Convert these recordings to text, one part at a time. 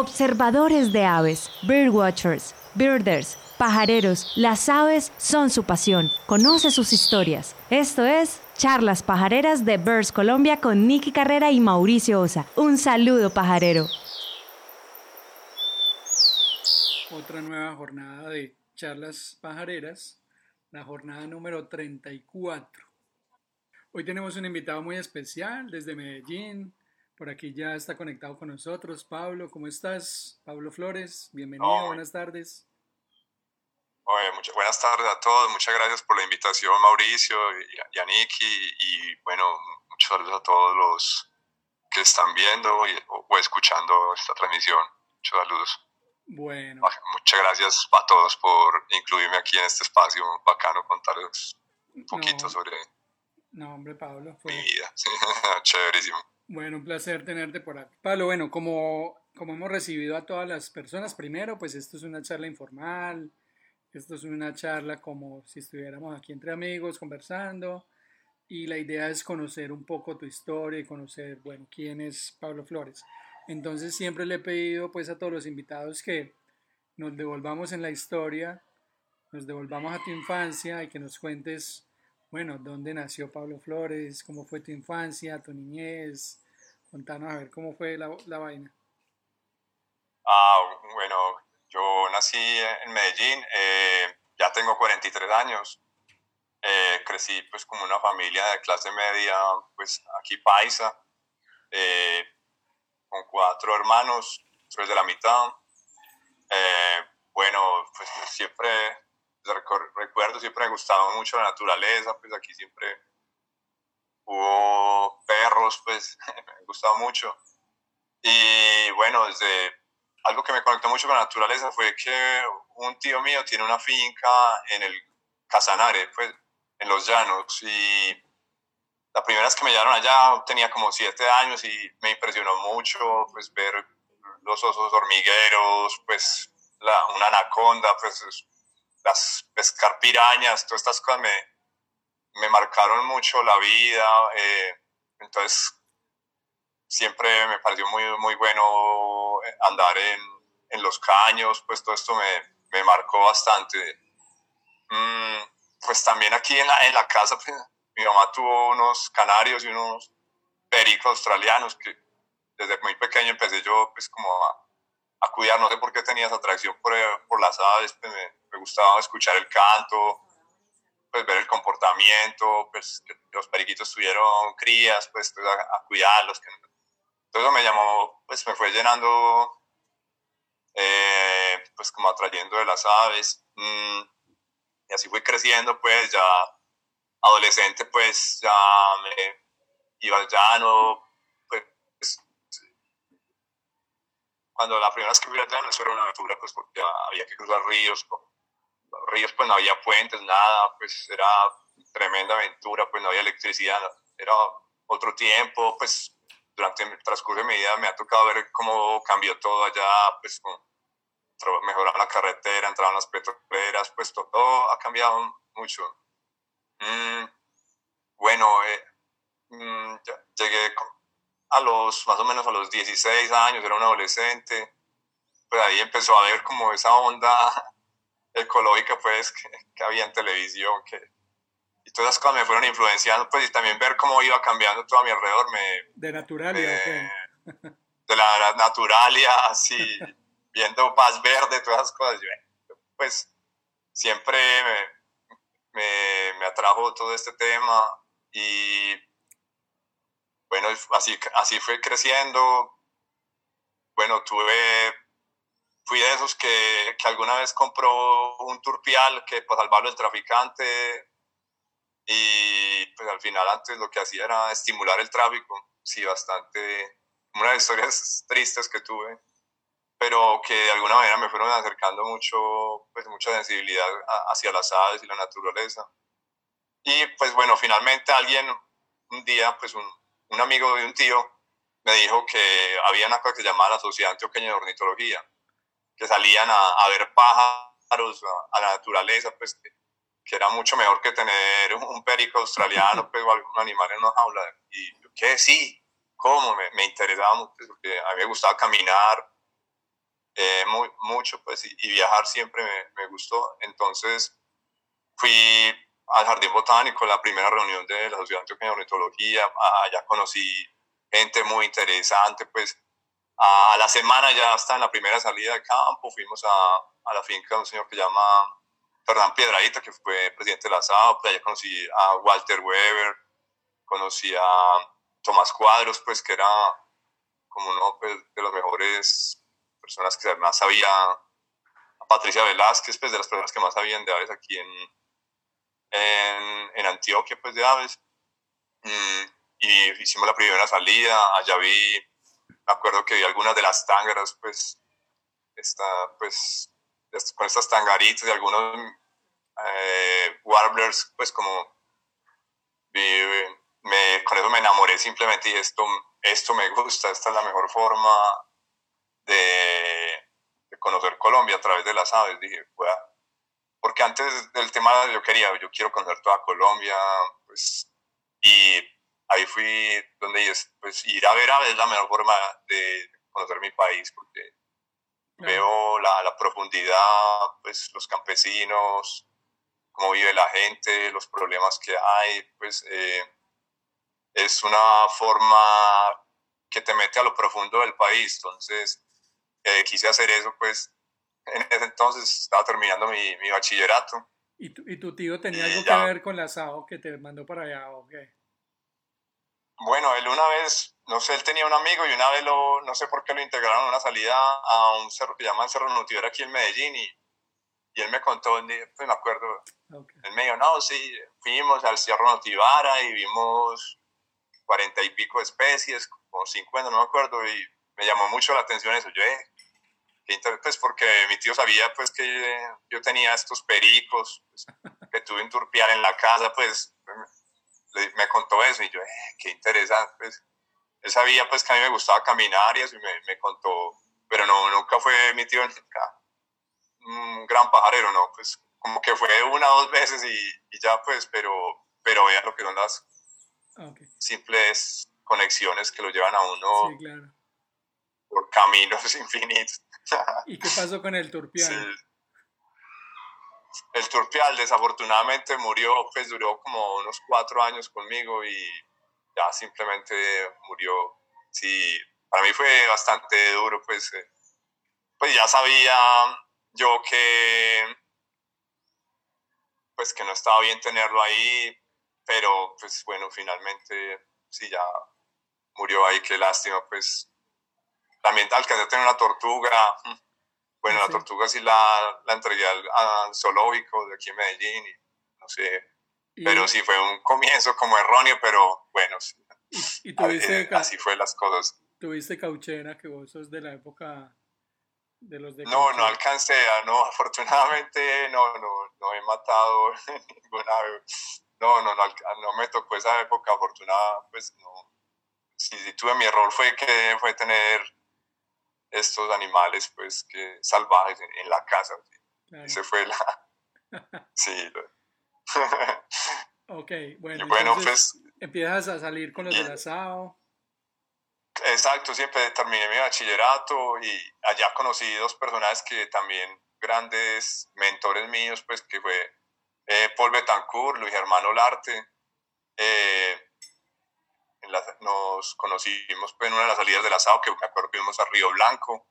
Observadores de aves, birdwatchers, birders, pajareros, las aves son su pasión. Conoce sus historias. Esto es Charlas Pajareras de Birds Colombia con Nicky Carrera y Mauricio Osa. Un saludo pajarero. Otra nueva jornada de Charlas Pajareras, la jornada número 34. Hoy tenemos un invitado muy especial desde Medellín, por aquí ya está conectado con nosotros. Pablo, ¿cómo estás? Pablo Flores, bienvenido, buenas tardes. muchas, buenas tardes a todos, muchas gracias por la invitación Mauricio y, a Niki y bueno, muchos saludos a todos los que están viendo o, escuchando esta transmisión. Muchos saludos. Bueno. Muchas gracias a todos por incluirme aquí en este espacio bacano, contarles un poquito sobre no, hombre, Pablo. mi vida. Chéverísimo. Bueno, un placer tenerte por aquí. Pablo, bueno, como, como hemos recibido a todas las personas, primero, pues esto es una charla informal, esto es una charla como si estuviéramos aquí entre amigos conversando y la idea es conocer un poco tu historia y conocer, bueno, quién es Pablo Flores. Entonces siempre le he pedido pues a todos los invitados que nos devolvamos en la historia, nos devolvamos a tu infancia y que nos cuentes bueno, ¿dónde nació Pablo Flores? ¿Cómo fue tu infancia, tu niñez? Contanos a ver cómo fue la, la vaina. Ah, bueno, yo nací en Medellín, eh, ya tengo 43 años. Eh, crecí pues como una familia de clase media, pues aquí paisa, eh, con cuatro hermanos, tres de la mitad. bueno, pues siempre recuerdo, siempre me gustaba mucho la naturaleza, pues aquí siempre hubo perros, pues me gustaba mucho. Y bueno, desde algo que me conectó mucho con la naturaleza fue que un tío mío tiene una finca en el Casanare, pues en los llanos, y la primera vez que me llevaron allá tenía como siete años y me impresionó mucho pues ver los osos hormigueros, pues una anaconda, pues las pescar pirañas, todas estas cosas me, me marcaron mucho la vida. Eh, entonces, siempre me pareció muy, muy bueno andar en, en los caños, pues todo esto me, me marcó bastante. Mm, pues también aquí en la, en la casa, pues, mi mamá tuvo unos canarios y unos pericos australianos que desde muy pequeño empecé yo pues como a, a cuidar, no sé por qué tenía esa atracción por, por las aves, pues me, me, gustaba escuchar el canto, pues ver el comportamiento, pues que los periquitos tuvieron crías, pues, pues a, cuidarlos. Que, todo eso me llamó, pues me fue llenando, eh, pues como atrayendo de las aves. Mm, y así fui creciendo, pues ya adolescente, pues ya me iba al llano, cuando la primera vez que fui allá no era una aventura, pues porque había que cruzar ríos, ríos pues no había puentes, nada, pues era tremenda aventura, pues no había electricidad, era otro tiempo, pues durante el transcurso de mi vida me ha tocado ver cómo cambió todo allá, pues mejoraron la carretera, entraron las petroleras, pues todo, ha cambiado mucho. Mm, bueno, eh, mm, llegué a los, más o menos a los 16 años, era un adolescente, pues ahí empezó a ver como esa onda ecológica pues que, había en televisión, que, y todas esas cosas me fueron influenciando, pues y también ver cómo iba cambiando todo a mi alrededor me... De naturalia, De la naturalia, así, viendo paz verde, todas esas cosas, pues siempre me, me, me atrajo todo este tema y bueno, así, así fue creciendo. Bueno, tuve, fui de esos que, que alguna vez compró un turpial que para salvarlo del traficante y pues al final antes lo que hacía era estimular el tráfico. Sí, bastante, una de las historias tristes que tuve, pero que de alguna manera me fueron acercando mucho, pues mucha sensibilidad hacia las aves y la naturaleza. Y pues bueno, finalmente alguien un día, pues un, un amigo de un tío me dijo que había una cosa que se llamaba la Sociedad Antioqueña de Ornitología, que salían a, ver pájaros, a, la naturaleza, pues que, era mucho mejor que tener un, perico australiano pues, o algún animal en una jaula. Y yo, ¿qué? Sí, ¿cómo? Me, me interesaba mucho, porque a mí me gustaba caminar, eh, muy, mucho, pues, y, viajar siempre me, me, gustó. Entonces, fui al Jardín Botánico, la primera reunión de la Sociedad Antioqueña de Ornitología, allá conocí gente muy interesante, pues, a la semana ya hasta en la primera salida de campo, fuimos a, a la finca de un señor que llama Fernán Piedradita, que fue presidente de la SAO, pues allá conocí a Walter Weber, conocí a Tomás Cuadros, pues que era como uno pues, de los mejores personas que más sabía, a Patricia Velázquez, pues de las personas que más sabían de aves aquí en, en, en Antioquia, pues de aves. Mm, y hicimos la primera salida, allá vi, me acuerdo que vi algunas de las tángaras, pues, está, pues, con estas tangaritas y algunos eh, warblers, pues como me, con eso me enamoré simplemente y esto, esto me gusta, esta es la mejor forma de, conocer Colombia a través de las aves. Dije, porque antes del tema yo quería, yo quiero conocer toda Colombia, pues, y ahí fui donde pues, ir a ver aves es la mejor forma de conocer mi país, porque veo la, la, profundidad, pues, los campesinos, cómo vive la gente, los problemas que hay, pues eh, es una forma que te mete a lo profundo del país. Entonces, eh, quise hacer eso, pues en ese entonces estaba terminando mi, mi bachillerato. ¿Y tu, ¿Y tu, tío tenía algo que ver con la SAO que te mandó para allá o qué? Bueno, él una vez, no sé, él tenía un amigo y una vez lo, no sé por qué lo integraron a una salida a un cerro que llaman Cerro Nutiver aquí en Medellín y y él me contó, pues me acuerdo, él me dijo, no, sí, fuimos al Cerro Notivara y vimos cuarenta y pico especies, como cincuenta, no me acuerdo, y me llamó mucho la atención eso. Yo, eh, qué pues porque mi tío sabía pues que yo tenía estos pericos, pues, que tuve un turpial en la casa, pues me, contó eso y yo, eh, qué interesante, pues él sabía pues que a mí me gustaba caminar y eso y me, me contó, pero no, nunca fue mi tío, nunca, un gran pajarero, ¿no? Pues como que fue una o dos veces y, ya pues, pero, pero vean lo que son las simples conexiones que lo llevan a uno por caminos infinitos. ¿Y qué pasó con el turpial? El turpial desafortunadamente murió, pues duró como unos cuatro años conmigo y ya simplemente murió. Sí, para mí fue bastante duro, pues, eh, pues ya sabía yo que pues que no estaba bien tenerlo ahí, pero pues bueno, finalmente sí ya murió ahí, qué lástima, pues alcancé a tener una tortuga, bueno, la tortuga sí la, la entregué al, zoológico de aquí en Medellín y no sé, pero sí fue un comienzo como erróneo, pero bueno, ¿Y, tuviste, así fue las cosas. ¿Tuviste cauchera que vos sos de la época no, no alcancé no, afortunadamente no, no, no he matado ninguna no, no, no, no me tocó esa época, afortunada, pues no. Si, tuve mi error fue que fue tener estos animales, pues, que salvajes en, la casa. Ese fue la... sí. ok, bueno, bueno pues, empiezas a salir con los del asado. Exacto, siempre terminé mi bachillerato y allá conocí dos personajes que también grandes mentores míos, pues que fue eh, Paul Betancourt, Luis Germano Larte. Eh, nos conocimos pues, en una de las salidas del asado, que me acuerdo que fuimos a Río Blanco.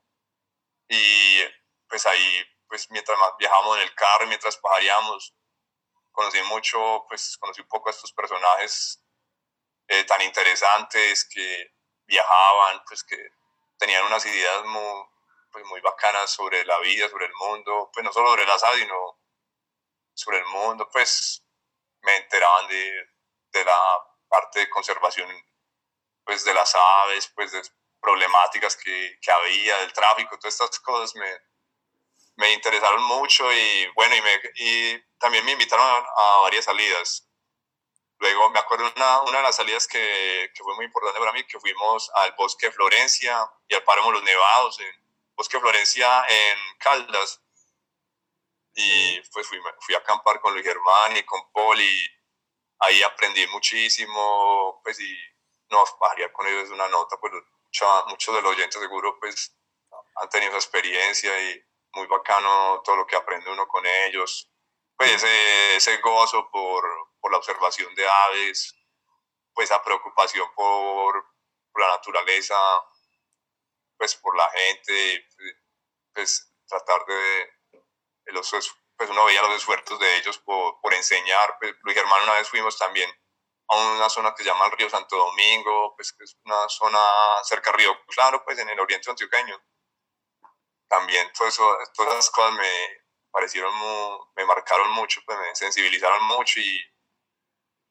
Y pues ahí, pues mientras viajábamos en el carro y mientras pajaríamos, conocí mucho, pues conocí un poco a estos personajes eh, tan interesantes que viajaban, pues que tenían unas ideas muy, pues, muy bacanas sobre la vida, sobre el mundo, pues no solo sobre las aves, sino sobre el mundo, pues me enteraban de, de la parte de conservación pues de las aves, pues de problemáticas que, que había, del tráfico, todas estas cosas me, me interesaron mucho y bueno, y, me, y también me invitaron a varias salidas. Luego me acuerdo una, una de las salidas que, que, fue muy importante para mí, que fuimos al Bosque Florencia y al Páramo Los Nevados, en Bosque Florencia en Caldas. Y pues fui, fui a acampar con Luis Germán y con Paul y ahí aprendí muchísimo, pues y no, pajaría con ellos una nota, pues muchos de los oyentes seguro pues han tenido esa experiencia y muy bacano todo lo que aprende uno con ellos. Pues ese, ese gozo por, por, la observación de aves, pues esa preocupación por, por la naturaleza, pues por la gente, pues tratar de, de los, pues uno veía los esfuerzos de ellos por, por enseñar. Pues Luis Germán una vez fuimos también a una zona que se llama el Río Santo Domingo, pues que es una zona cerca del Río Claro, pues en el oriente antioqueño. También todo eso, todas esas cosas me parecieron, me marcaron mucho, pues me sensibilizaron mucho y,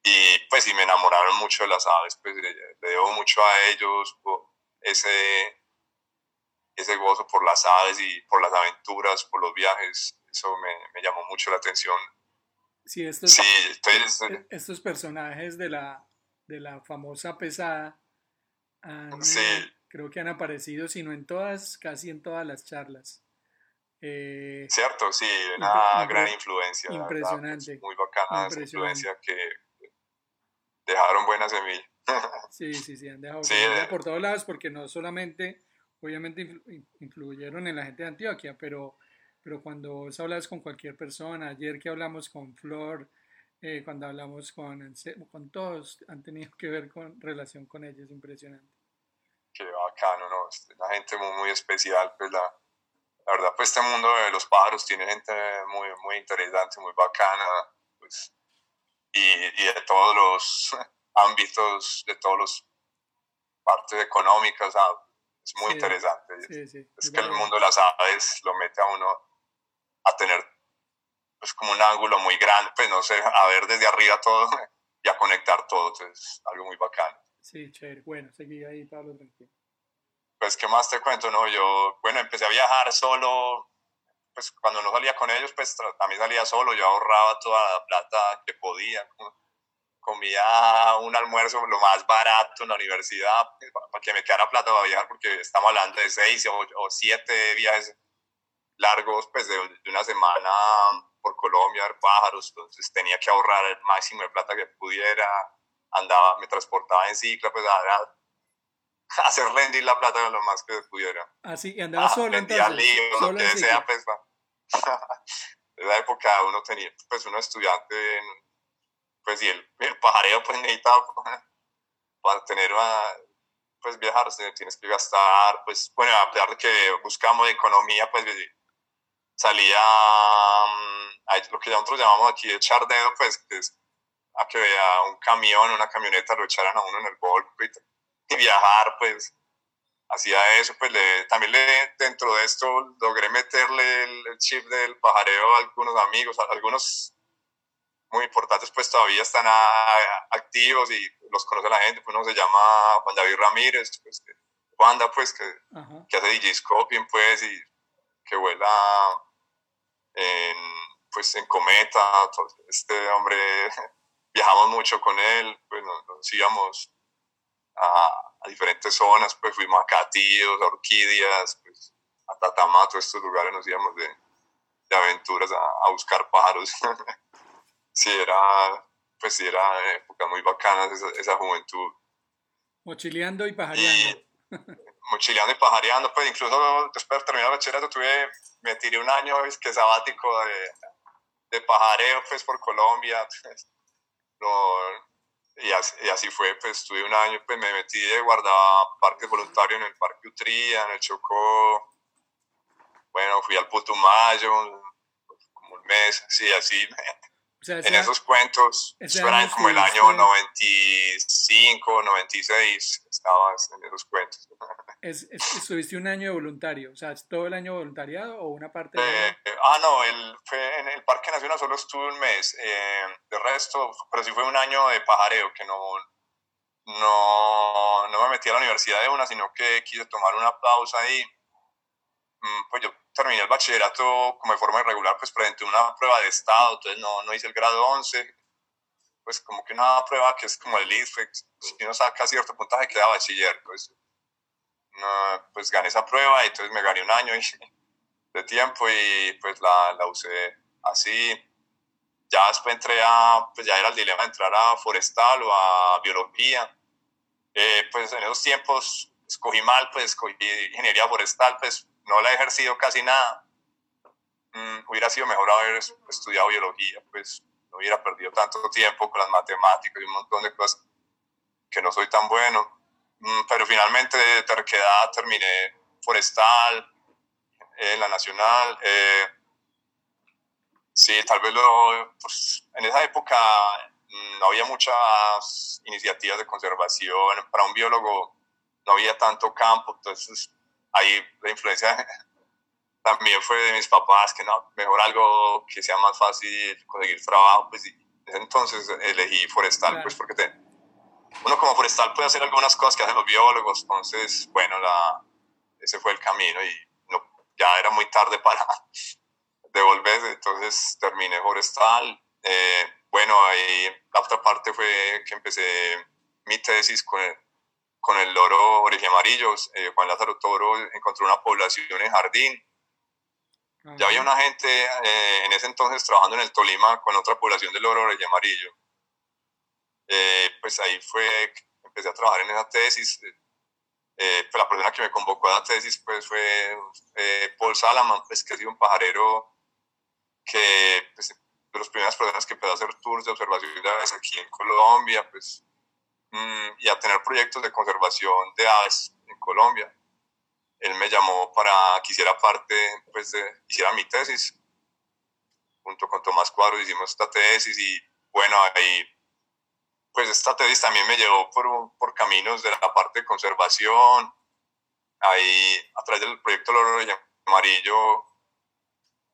y pues y me enamoraron mucho de las aves, pues le, debo mucho a ellos, ese, ese gozo por las aves y por las aventuras, por los viajes, eso me, me llamó mucho la atención Sí, estos, e, estos personajes de la, de la famosa pesada creo que han aparecido, si no en todas, casi en todas las charlas. Eh, Cierto, sí, una gran influencia. Impresionante. muy bacana esa influencia que dejaron buena semilla. sí, sí, sí, han dejado semilla por todos lados porque no solamente, obviamente, influyeron en la gente de Antioquia, pero pero cuando vos hablas con cualquier persona, ayer que hablamos con Flor, eh, cuando hablamos con, con todos, han tenido que ver con relación con ellos, impresionante. Qué bacano, ¿no? Una gente muy, muy especial, pues la, la verdad, pues este mundo de los pájaros tiene gente muy, muy interesante, muy bacana, pues, y, y de todos los ámbitos, de todas las partes económicas, es muy interesante. Sí, sí, es que el mundo de las aves lo mete a uno a tener pues como un ángulo muy grande, pues no sé, a ver desde arriba todo y a conectar todo, entonces algo muy bacano. Sí, chévere. Bueno, seguí ahí, Pablo, tranquilo. Pues, ¿qué más te cuento? No, yo, bueno, empecé a viajar solo, pues cuando no salía con ellos, pues también salía solo, yo ahorraba toda la plata que podía, comía un almuerzo lo más barato en la universidad, pues, para que me quedara plata para viajar, porque estamos hablando de seis o, o siete viajes largos, pues de, una semana por Colombia, ver pájaros, entonces tenía que ahorrar el máximo de plata que pudiera, andaba, me transportaba en cicla, pues a, hacer rendir la plata lo más que pudiera. Ah, sí, y andaba ah, solo entonces. Libros, lo que desea, pues, en esa época uno tenía, pues uno estudiante, pues y el, el pajareo pues necesitaba para tener una, pues viajar, tienes que gastar, pues bueno, a pesar de que buscamos economía, pues salía mm, lo que nosotros llamamos aquí echar dedo, pues que es a que vea un camión, una camioneta, lo echaran a uno en el golpe y, viajar, pues hacía eso, pues le, también le, dentro de esto logré meterle el, chip del pajareo a algunos amigos, algunos muy importantes pues todavía están activos y los conoce la gente, pues uno se llama Juan David Ramírez, pues, Wanda pues que, que hace DJ Scoping pues y que vuela en, pues en Cometa, este hombre, viajamos mucho con él, pues nos, íbamos a, diferentes zonas, pues fuimos a Catíos, a Orquídeas, pues a Tatamato, estos lugares nos íbamos de, de aventuras a, buscar pájaros. sí, era, pues sí, era época muy bacana esa, esa juventud. Mochileando y pajareando. mochileando y pajareando, pues incluso después de terminar el bachillerato tuve me tiré un año es que sabático de, de pajareo pues por Colombia pues, y, así, fue pues estuve un año pues me metí de guardaba parques voluntarios en el Parque Utría en el Chocó bueno fui al Putumayo como un mes sí así en esos cuentos, fueron como el año 95, 96, estabas en esos cuentos. Es, ¿Estuviste un año de voluntario? O sea, ¿todo el año voluntariado o una parte? De... Eh, ah, no, el, fue en el Parque Nacional solo estuve un mes. Eh, de resto, pero sí fue un año de pajareo, que no, no, no me metí a la universidad de una, sino que quise tomar una pausa ahí. Mm, pues yo terminé el bachillerato como de forma irregular, pues presenté una prueba de estado, entonces no, no hice el grado 11, pues como que una prueba que es como el IFEX, si uno saca cierto puntaje queda bachiller, pues, pues gané esa prueba y entonces me gané un año de tiempo y pues la, la usé así. Ya después entré a, pues ya era el dilema de entrar a forestal o a biología. Eh, pues en esos tiempos escogí mal, pues escogí ingeniería forestal, pues no la he ejercido casi nada. Mm, hubiera sido mejor haber estudiado biología, pues no hubiera perdido tanto tiempo con las matemáticas y un montón de cosas que no soy tan bueno. Mm, pero finalmente de terquedad terminé forestal, en la nacional. Eh, sí, tal vez lo, pues, en esa época no había muchas iniciativas de conservación. Para un biólogo no había tanto campo, entonces ahí la influencia también fue de mis papás, que no, mejor algo que sea más fácil conseguir trabajo, pues entonces elegí forestal, pues porque te, uno como forestal puede hacer algunas cosas que hacen los biólogos, entonces, bueno, la, ese fue el camino y no, ya era muy tarde para devolverse, entonces terminé forestal. Eh, bueno, ahí la otra parte fue que empecé mi tesis con el, con el loro oreje amarillos. Eh, Juan Lázaro Toro encontró una población en jardín. Ya había una gente eh, en ese entonces trabajando en el Tolima con otra población de loro oreje amarillo. Eh, pues ahí fue empecé a trabajar en esa tesis. pues la persona que me convocó a la tesis pues fue Paul Salaman, pues, que ha sido un pajarero que pues, de las primeras personas que empezó a hacer tours de observación de aves aquí en Colombia, pues, y a tener proyectos de conservación de aves en Colombia. Él me llamó para que hiciera parte, pues, de, hiciera mi tesis. Junto con Tomás Cuadro hicimos esta tesis y, bueno, ahí, pues, esta tesis también me llevó por, por caminos de la parte de conservación. Ahí, a través del proyecto Loro Amarillo,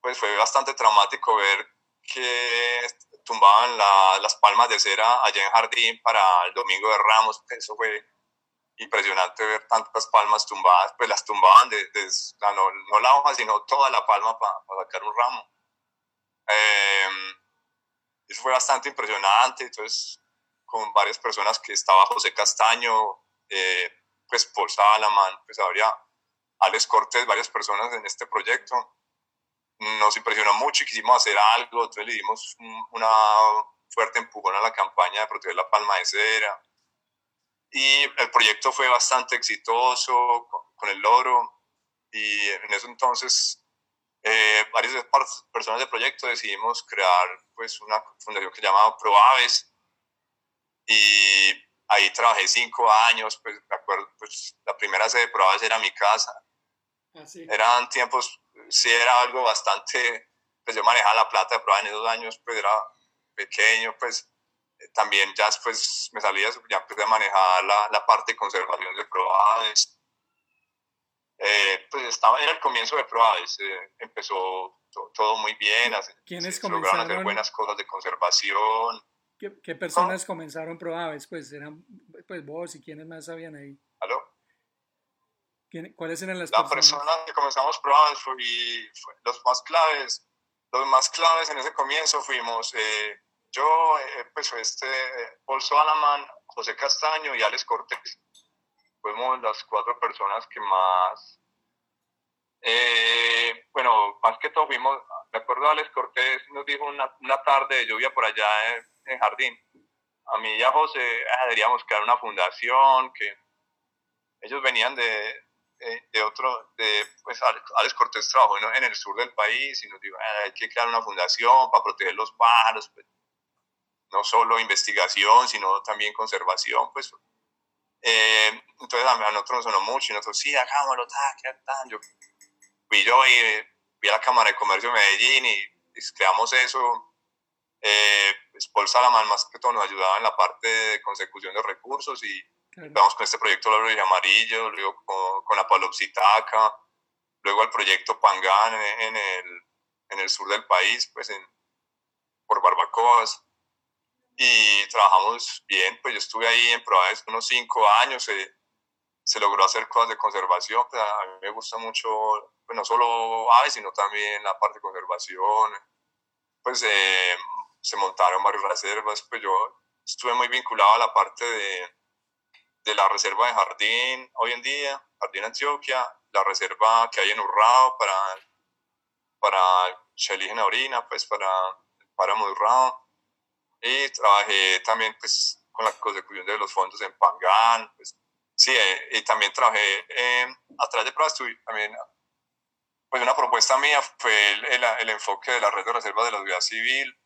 pues fue bastante traumático ver que tumbaban las palmas de cera allá en Jardín para el Domingo de Ramos. Eso fue impresionante ver tantas palmas tumbadas, pues las tumbaban de, no, la hoja, sino toda la palma para sacar un ramo. Em, eso fue bastante impresionante, entonces con varias personas que estaba José Castaño, eh, pues Paul Salaman, pues habría Alex Cortés, varias personas en este proyecto nos impresionó mucho y quisimos hacer algo, entonces le dimos una fuerte empujón a la campaña de proteger la palma de cera. Y el proyecto fue bastante exitoso con, el loro y en eso entonces eh, varias personas del proyecto decidimos crear pues una fundación que se llamaba ProAves y ahí trabajé cinco años, pues me acuerdo, pues la primera sede de ProAves era mi casa. Ah, Eran tiempos sí era algo bastante, pues yo manejaba la plata de prueba en esos años, pues era pequeño, pues eh, también ya después me salía, ya empecé a manejar la, la parte de conservación de probades. Eh, pues estaba, era el comienzo de probades, eh, empezó todo muy bien, ¿Quiénes se, lograron hacer buenas cosas de conservación. ¿Qué, qué personas comenzaron probables? Pues eran pues vos y quiénes más sabían ahí. ¿Cuáles eran las la persona que comenzamos probando fue, los más claves. Los más claves en ese comienzo fuimos eh, yo, eh, pues este, Paul Salaman, José Castaño y Alex Cortés. Fuimos las cuatro personas que más, eh, bueno, más que todo fuimos, de acuerdo Alex Cortés, nos dijo una, una tarde de lluvia por allá en, en Jardín. A mí y a José ah, deberíamos crear una fundación que ellos venían de, de otro, de, pues Alex Cortés trabajó en el sur del país y nos dijo, ah, hay que crear una fundación para proteger los pájaros, pues, no solo investigación, sino también conservación, pues. Eh, entonces a, nosotros nos sonó mucho y nosotros, sí, hagámoslo, ta, qué tal. Yo fui yo y vi a la Cámara de Comercio de Medellín y, creamos eso. Eh, pues Paul Salaman más que todo nos ayudaba en la parte de consecución de recursos y Vamos con este proyecto La Amarillo, luego con, con la Palopsitaca, luego el proyecto Pangán en, el, en el sur del país, pues en, por barbacoas. Y trabajamos bien, pues yo estuve ahí en Proaves unos cinco años, se, se logró hacer cosas de conservación, pues a mí me gusta mucho, pues no solo aves, sino también la parte de conservación. Pues eh, se montaron varias reservas, pues yo estuve muy vinculado a la parte de, de la reserva de Jardín hoy en día, Jardín Antioquia, la reserva que hay en Urrao para, para Chelígena Orina, pues para el páramo de Urrao. Y trabajé también pues con la consecución de los fondos en Pangán, pues sí, eh, y también trabajé eh, atrás de pruebas, también pues una propuesta mía fue el, el, enfoque de la red de reservas de la ciudad civil.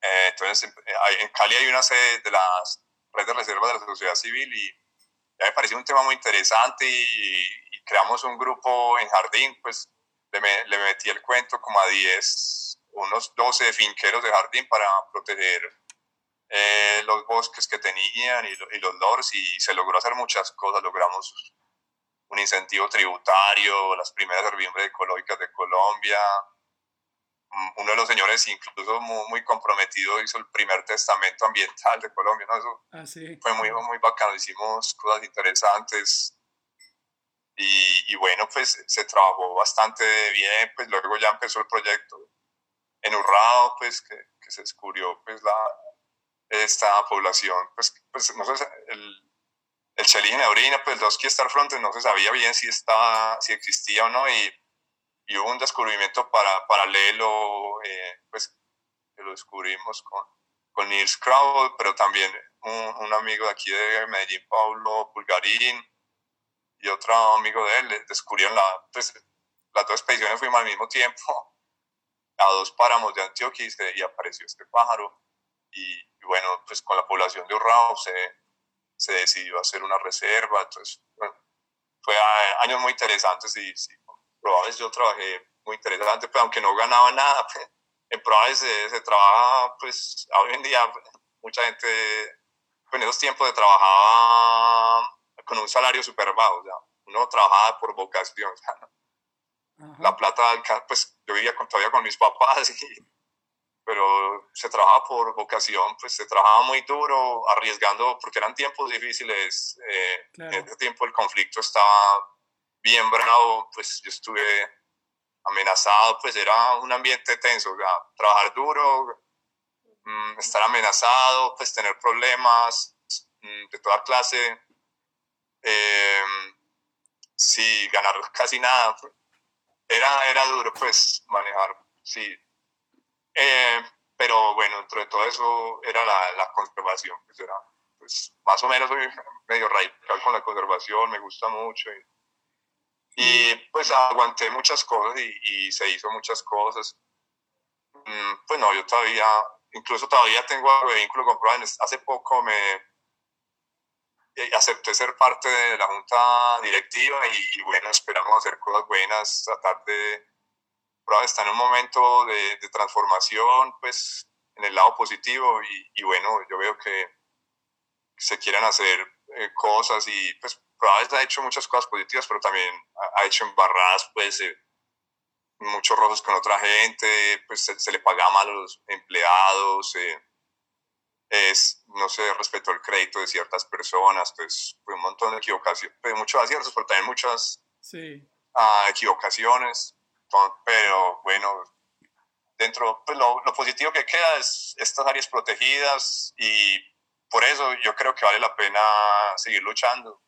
Eh, entonces, en Cali hay una sede de la red de reservas de la sociedad civil y ya me pareció un tema muy interesante y, creamos un grupo en Jardín, pues le, le, metí el cuento como a 10, unos 12 finqueros de Jardín para proteger eh, los bosques que tenían y, y los lores y se logró hacer muchas cosas, logramos un incentivo tributario, las primeras herbiembres ecológicas de Colombia. Uno de los señores, incluso muy, comprometido, hizo el primer testamento ambiental de Colombia. ¿no? Eso ah, fue muy, muy bacano, hicimos cosas interesantes. Y, y, bueno, pues se trabajó bastante bien, pues luego ya empezó el proyecto en Urrao, pues que, que se descubrió pues la, esta población, pues, pues no sé, el, el Chelín Orina, pues los Star Front no se sabía bien si, estaba, si existía o no y, y hubo un descubrimiento para, paralelo, eh, pues que lo descubrimos con, con Nils Crowell, pero también un, amigo de aquí de Medellín, Pablo Pulgarín, y otro amigo de él descubrieron la, pues, las dos expediciones fuimos al mismo tiempo a dos páramos de Antioquia y, apareció este pájaro. Y, bueno, pues con la población de Urrao se, se decidió hacer una reserva, entonces, bueno, fue años muy interesantes y sí, probablemente yo trabajé muy interesante, pero pues, aunque no ganaba nada, pues, en Probales se, se, trabaja, pues hoy en día mucha gente, pues, en esos tiempos se trabajaba con un salario súper bajo, sea, uno trabajaba por vocación, sea, la plata, pues yo vivía con, todavía con mis papás y pero se trabajaba por vocación, pues se trabajaba muy duro, arriesgando, porque eran tiempos difíciles. Eh, En ese tiempo el conflicto estaba bien bravo, pues yo estuve amenazado, pues era un ambiente tenso, trabajar duro, mm, estar amenazado, pues tener problemas mm, de toda clase, eh, sí, ganar casi nada, era, era duro pues manejar, sí, eh, pero bueno, dentro de todo eso era la, la conservación, pues era, pues más o menos soy medio radical con la conservación, me gusta mucho. Y, y pues aguanté muchas cosas y, y, se hizo muchas cosas. Mm, pues no, yo todavía, incluso todavía tengo algo de vínculo con Providence. Hace poco me eh, acepté ser parte de la junta directiva y, y bueno, esperamos hacer cosas buenas, tratar de está en un momento de, transformación, pues en el lado positivo y, bueno, yo veo que se quieren hacer eh, cosas y pues Prada ha hecho muchas cosas positivas, pero también ha, hecho embarradas, pues eh, muchos rojos con otra gente, pues se, le pagaba mal a los empleados, eh, es, no se respetó el crédito de ciertas personas, pues fue un montón de equivocaciones, pues, muchos aciertos, pero también muchas sí. Ah, equivocaciones pero bueno, dentro, pues lo, lo, positivo que queda es estas áreas protegidas y por eso yo creo que vale la pena seguir luchando.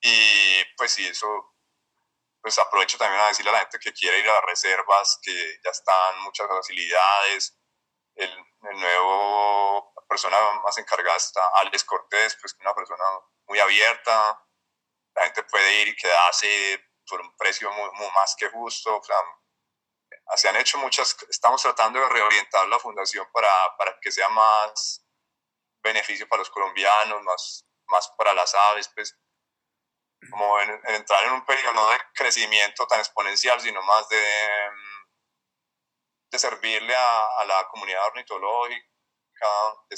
Y pues sí, eso, pues aprovecho también a decirle a la gente que quiere ir a las reservas, que ya están muchas facilidades. El, el nuevo persona más encargada está Alex Cortés, pues una persona muy abierta. La gente puede ir y quedarse por un precio muy, más que justo. O sea, se han hecho muchas, estamos tratando de reorientar la fundación para, para que sea más beneficio para los colombianos, más, más para las aves, pues como en, entrar en un periodo no de crecimiento tan exponencial, sino más de, de servirle a, la comunidad ornitológica, de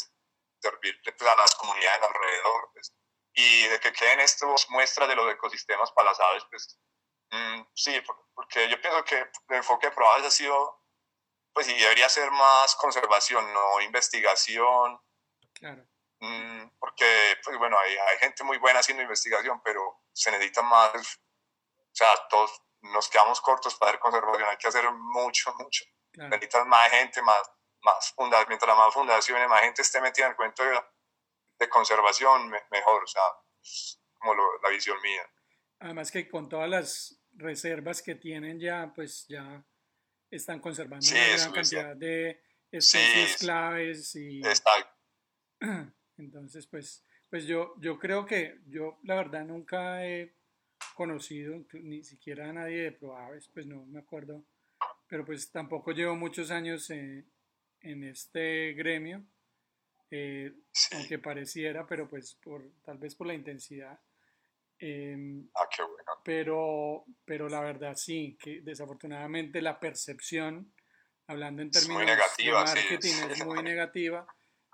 servirle pues, a las comunidades alrededor, pues, y de que queden estas muestras de los ecosistemas para las aves, pues Mm, sí, porque yo pienso que el enfoque de ha sido, pues sí, debería ser más conservación, no investigación. Claro. Mm, porque, pues bueno, hay, hay, gente muy buena haciendo investigación, pero se necesita más, o sea, todos nos quedamos cortos para hacer conservación, hay que hacer mucho, mucho. Claro. Necesitas más gente, más, más fundaciones, mientras más fundaciones, más gente esté metida en el cuento de, de conservación, mejor, o sea, como la visión mía. Además que con todas las reservas que tienen ya, pues ya están conservando una gran cantidad de especies claves y entonces pues pues yo yo creo que yo la verdad nunca he conocido, ni siquiera nadie de ProAves, pues no me acuerdo, pero pues tampoco llevo muchos años en, en este gremio, eh, aunque pareciera, pero pues por, tal vez por la intensidad. Em, ah, qué bueno. Pero, pero la verdad sí, que desafortunadamente la percepción, hablando en términos de marketing, es muy negativa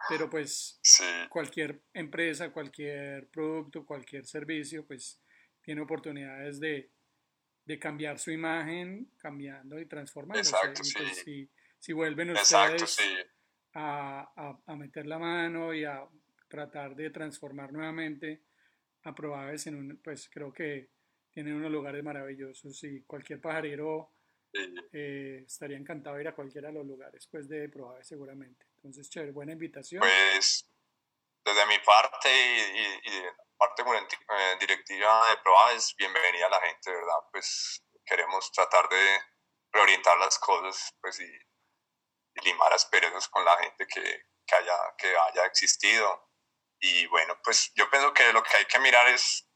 pero pues cualquier empresa, cualquier producto, cualquier servicio, pues tiene oportunidades de, de cambiar su imagen, cambiando y transformando. Exacto, pues, si, si, vuelven ustedes a, a, a, meter la mano y a tratar de transformar nuevamente a Proaves en un, pues creo que tienen unos lugares maravillosos y cualquier pajarero eh, estaría encantado de ir a cualquiera de los lugares pues de Proaves seguramente. Entonces, chévere, buena invitación. Pues desde mi parte y, y, parte eh, directiva de Proaves, bienvenida a la gente, ¿verdad? Pues queremos tratar de reorientar las cosas pues, y, limar asperezas con la gente que, que, haya, que haya existido. Y bueno, pues yo pienso que lo que hay que mirar es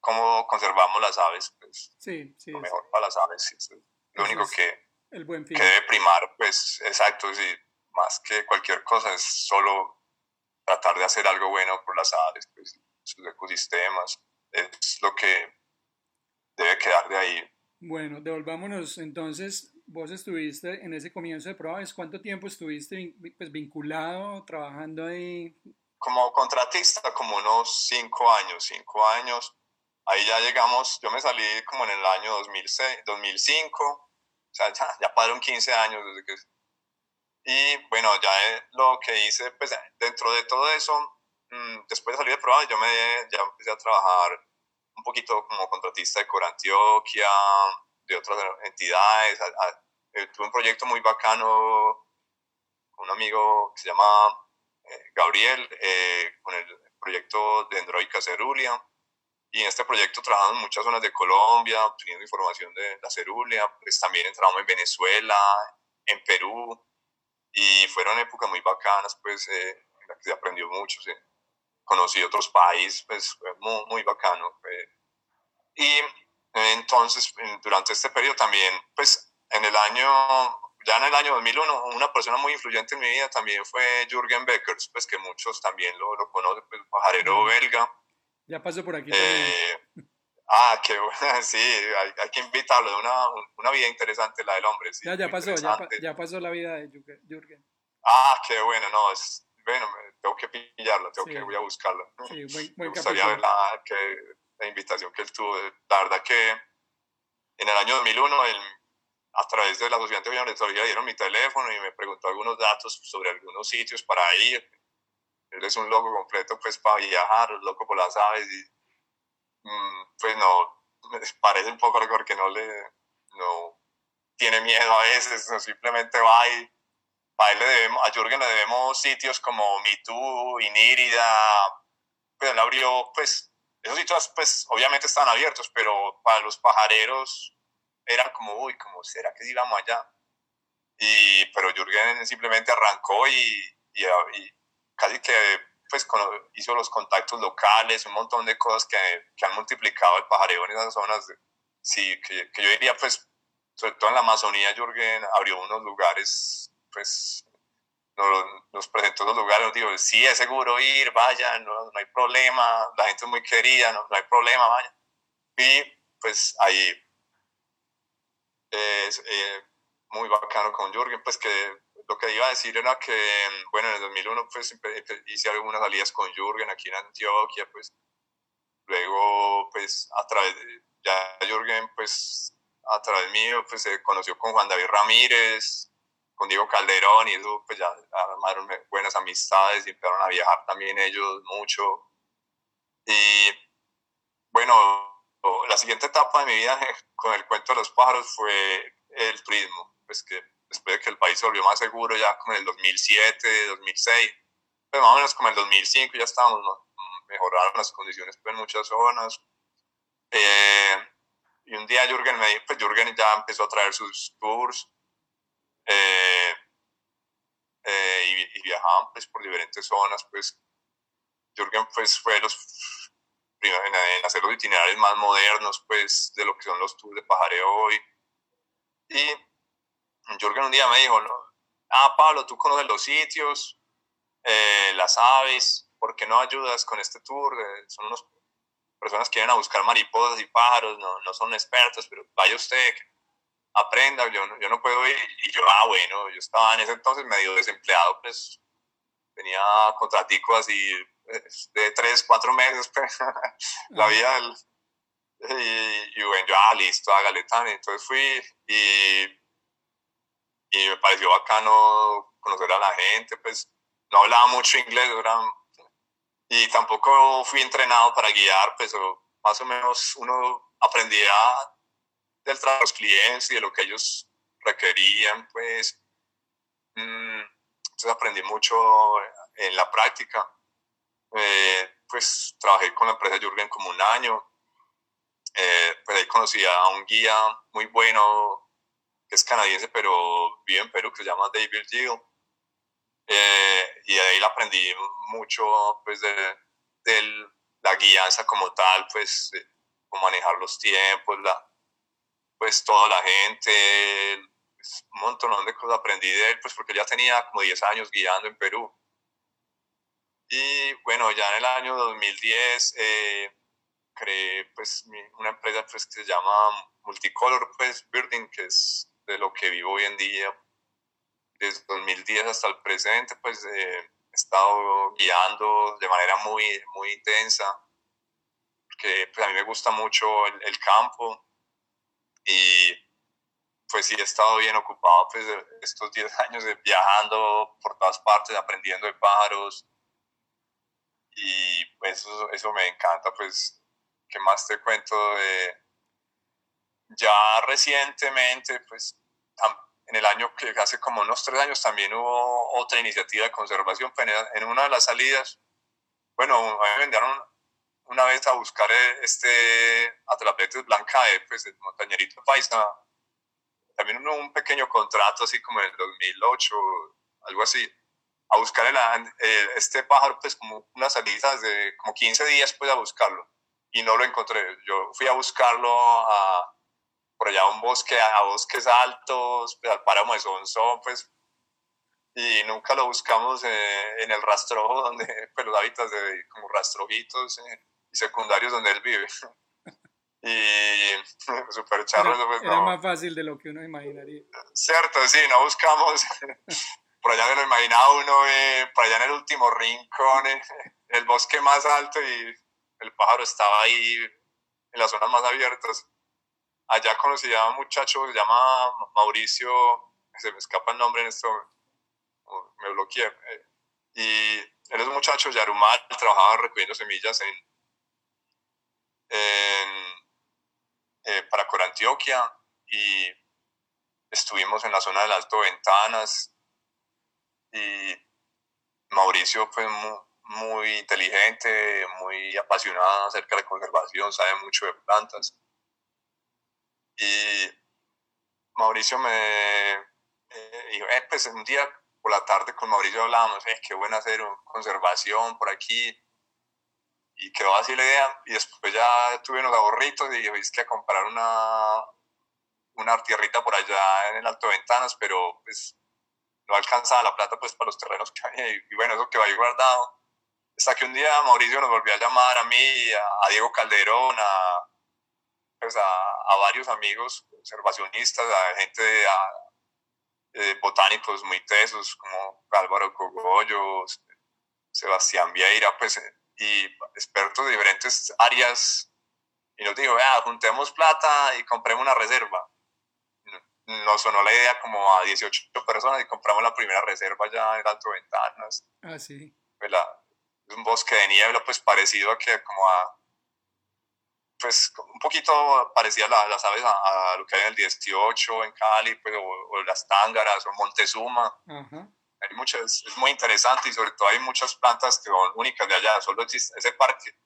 cómo conservamos las aves, pues sí, sí, lo mejor para las aves. Es lo único que, el buen que debe primar, pues exacto, sí, más que cualquier cosa, es solo tratar de hacer algo bueno por las aves, pues, sus ecosistemas, es lo que debe quedar de ahí. Bueno, devolvámonos entonces, vos estuviste en ese comienzo de pruebas, ¿cuánto tiempo estuviste pues, vinculado, trabajando ahí? Como contratista, como unos cinco años, cinco años. Ahí ya llegamos, yo me salí como en el año 2006, 2005, o sea, ya, ya pasaron 15 años desde que y bueno, ya lo que hice, pues dentro de todo eso, mm, después de salir de prueba, yo me ya empecé a trabajar un poquito como contratista de Corantioquia, de otras entidades. Eh, tuve un proyecto muy bacano con un amigo que se llama eh, Gabriel, eh, con el proyecto de Android Cerulia. Y en este proyecto trabajamos en muchas zonas de Colombia, obteniendo información de la cerulia. Pues también entramos en Venezuela, en Perú, y fueron épocas muy bacanas, pues, eh, en las que se aprendió mucho, ¿sí? conocí otros países, pues, muy, muy bacano. Y entonces, durante este periodo también, pues, en el año, ya en el año 2001, una persona muy influyente en mi vida también fue Jürgen Beckers, pues, que muchos también lo, lo conocen, pues, pajarero belga. Ya pasó por aquí eh, Ah, qué bueno, sí, hay, hay, que invitarlo, de una, una vida interesante la del hombre. Sí, ya, ya pasó, ya, ya, pasó la vida de Jürgen. Ah, qué bueno, no, es, bueno, tengo que pillarlo, tengo que voy a buscarlo. Sí, muy, muy Me gustaría ver la, que, la invitación que él tuvo. La verdad que en el año 2001, él, a través de la Sociedad de Ornitología dieron mi teléfono y me preguntó algunos datos sobre algunos sitios para ir. Él es un loco completo, pues, para viajar, loco por las aves y pues no, parece un poco que no le, no tiene miedo a veces, no, simplemente va y a, él le debemos, a Jürgen le debemos sitios como MeToo, Inírida, pues él abrió, pues, esos sitios, pues, obviamente están abiertos, pero para los pajareros era como, uy, como, ¿será que si vamos allá? Y, pero Jürgen simplemente arrancó y, y, y casi que pues hizo los contactos locales, un montón de cosas que, que han multiplicado el pajareo en esas zonas. sí, que, que, yo diría, pues, sobre todo en la Amazonía, Jürgen abrió unos lugares, pues, nos, nos presentó los lugares, nos dijo, sí, es seguro ir, vaya, no, no hay problema, la gente es muy querida, no, no hay problema, vaya. Y pues ahí es eh, muy bacano con Jürgen, pues que lo que iba a decir era que, bueno, en el 2001 pues hice algunas salidas con Jürgen aquí en Antioquia, pues luego pues a través de, ya Jürgen pues a través mío pues se conoció con Juan David Ramírez, con Diego Calderón y eso pues ya armaron buenas amistades y empezaron a viajar también ellos mucho. Y bueno, la siguiente etapa de mi vida con el cuento de los pájaros fue el turismo, pues que después de que el país se volvió más seguro ya como en el 2007, 2006, pues más o menos como en el 2005 ya estábamos, mejoraron las condiciones pues, en muchas zonas. Eh, y un día Jürgen me dijo, pues Jürgen ya empezó a traer sus tours eh, eh, y, viajaban pues por diferentes zonas, pues Jürgen pues fue los en, hacer los itinerarios más modernos, pues, de lo que son los tours de pajareo hoy. Y Jorgen un día me dijo, ah, Pablo, tú conoces los sitios, eh, las aves, ¿por qué no ayudas con este tour? Eh, son unas personas que vienen a buscar mariposas y pájaros, no, no son expertos, pero vaya usted, aprenda, yo no, yo no puedo ir. Y yo, ah, bueno, yo estaba en ese entonces medio desempleado, pues tenía contraticos así de tres, cuatro meses, pues, la vida y, bueno, yo, ah, listo, hágale tan. Entonces fui y, y me pareció bacano conocer a la gente, pues no hablaba mucho inglés, y tampoco fui entrenado para guiar, pues más o menos uno aprendía del trabajo de los clientes y de lo que ellos requerían, pues. Mm, entonces aprendí mucho en la práctica. Eh, pues trabajé con la empresa Jürgen como un año. Eh, pues ahí conocí a un guía muy bueno que es canadiense pero vive en Perú que se llama David Gill. Eh, y ahí aprendí mucho pues de, de, la guianza como tal, pues cómo manejar los tiempos, la, pues toda la gente, pues, un montón de cosas aprendí de él, pues porque ya tenía como 10 años guiando en Perú. Y bueno, ya en el año 2010 eh, creé pues una empresa pues, que se llama Multicolor pues, Birding, que es de lo que vivo hoy en día. Desde 2010 hasta el presente pues eh, he estado guiando de manera muy, muy intensa, porque pues, a mí me gusta mucho el, campo y pues sí he estado bien ocupado pues estos 10 años viajando por todas partes, aprendiendo de pájaros, y pues eso, eso me encanta, pues, ¿qué más te cuento? De, ya recientemente, pues, en el año que hace como unos tres años también hubo otra iniciativa de conservación, pues, en una de las salidas, bueno, me vendieron una vez a buscar eh, este Atlapetes Blanca, pues, el montañerito paisa, también un pequeño contrato así como en el 2008, algo así, a buscar el, este pájaro, pues como unas salidas de como 15 días pues a buscarlo y no lo encontré. Yo fui a buscarlo a, por allá a un bosque, a bosques altos, pues, al páramo de Sonsón, pues, y nunca lo buscamos eh, en el rastrojo donde, pues los hábitats de como rastrojitos eh, y secundarios donde él vive. y súper charro. Era, pues, era más fácil de lo que uno imaginaría. Cierto, sí, no buscamos por allá me lo imaginaba uno, eh, por allá en el último rincón, en el bosque más alto y el pájaro estaba ahí en las zonas más abiertas. Allá conocí a un muchacho que se llama Mauricio, se me escapa el nombre en esto, me bloqueé. Eh, y él un muchacho Yarumal, trabajaba recogiendo semillas en, en eh, para y estuvimos en la zona del Alto Ventanas, y Mauricio fue muy, inteligente, muy apasionado acerca de la conservación, sabe mucho de plantas. Y Mauricio me eh, dijo, eh, pues un día por la tarde con Mauricio hablábamos, eh, qué bueno hacer conservación por aquí. Y quedó así la idea. Y después ya tuve unos ahorritos y es que a comprar una, una tierrita por allá en el Alto Ventanas, pero pues no alcanzaba la plata pues para los terrenos que había y, bueno, eso que va guardado. Hasta que un día Mauricio nos volvió a llamar a mí, a, Diego Calderón, a, pues a, varios amigos conservacionistas, a gente de, botánicos muy tesos como Álvaro Cogollo, Sebastián Vieira, pues, y expertos de diferentes áreas. Y nos dijo, vea, juntemos plata y compremos una reserva nos sonó la idea como a 18 personas y compramos la primera reserva ya en Alto Ventanas. Ah, sí. Pues es un bosque de niebla, pues parecido a que como a, pues un poquito parecía a las aves a, lo que hay en el 18 en Cali, pues, o, las tángaras o Montezuma. Hay muchas, es muy interesante y sobre todo hay muchas plantas que son únicas de allá, solo existe ese parque.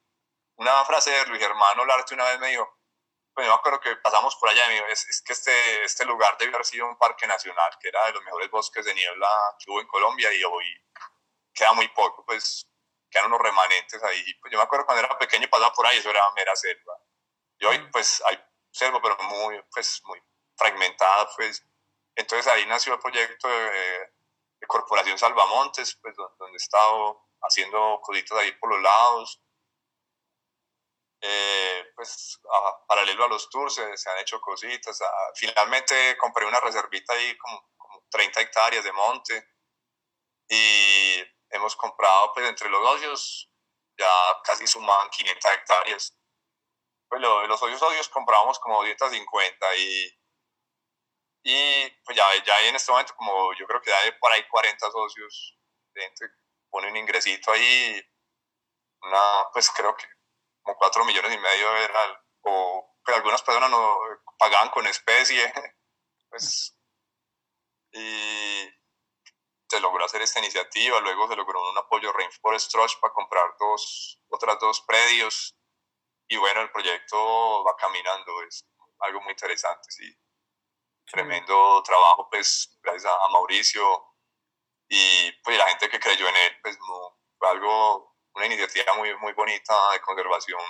Una frase de Luis Germano Larte una vez me dijo, pues yo me acuerdo que pasamos por allá y es, es, que este, este lugar debe haber sido un parque nacional, que era de los mejores bosques de niebla que hubo en Colombia y hoy queda muy poco, pues quedan unos remanentes ahí. Pues yo me acuerdo cuando era pequeño pasaba por ahí, eso era mera selva. Y hoy, pues, hay selva, pero muy, pues, muy fragmentada, pues. Entonces ahí nació el proyecto de, Corporación Salvamontes, pues, donde he estado haciendo cositas ahí por los lados. Eh, pues paralelo a los tours se, han hecho cositas. Ah, finalmente compré una reservita ahí como, como 30 hectáreas de monte y hemos comprado pues entre los socios ya casi suman 500 hectáreas. Pues los socios socios comprábamos como 250 y, y pues ya, ya en este momento como yo creo que ya hay por ahí 40 socios, gente pone un ingresito ahí, una, pues creo que como 4 millones y medio era, o pues algunas personas no pagaban con especie, pues, y se logró hacer esta iniciativa, luego se logró un apoyo Rainforest Trust para comprar dos, otras dos predios, y bueno, el proyecto va caminando, es algo muy interesante, sí. Tremendo trabajo, pues, gracias a, Mauricio y pues la gente que creyó en él, pues, fue algo, una iniciativa muy, muy bonita de conservación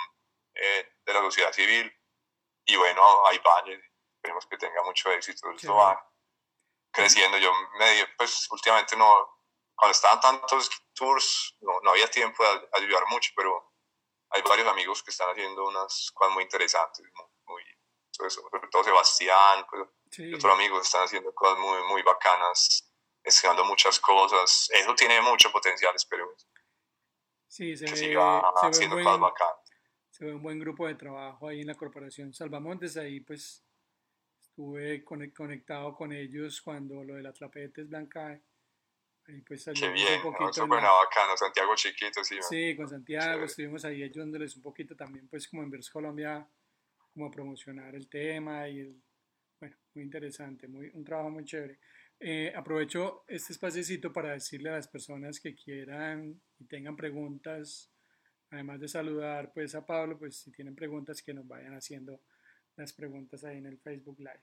eh, de la sociedad civil. Y bueno, ahí va, esperemos que tenga mucho éxito, esto va creciendo. Yo me pues últimamente no, cuando estaban tantos tours, no, no había tiempo de ayudar mucho, pero hay varios amigos que están haciendo unas cosas muy interesantes, muy, sobre todo Sebastián, pues, y otros amigos están haciendo cosas muy, muy bacanas, estudiando muchas cosas. Eso tiene mucho potencial, espero. Sí, se ve, se ve haciendo buen, cosas bacanas. Se ve un buen grupo de trabajo ahí en la corporación Salvamontes, ahí pues estuve conectado con ellos cuando lo de la Tlapetes Blanca Ahí pues Qué bien, un poquito. No, bacano, Santiago chiquito, sí. Sí, con Santiago estuvimos ahí ayudándoles un poquito también, pues como en Vers Colombia, como a promocionar el tema y el, bueno, muy interesante, muy, un trabajo muy chévere. Eh, aprovecho este espacio para decirle a las personas que quieran y tengan preguntas, además de saludar pues a Pablo, pues si tienen preguntas que nos vayan haciendo las preguntas ahí en el Facebook Live.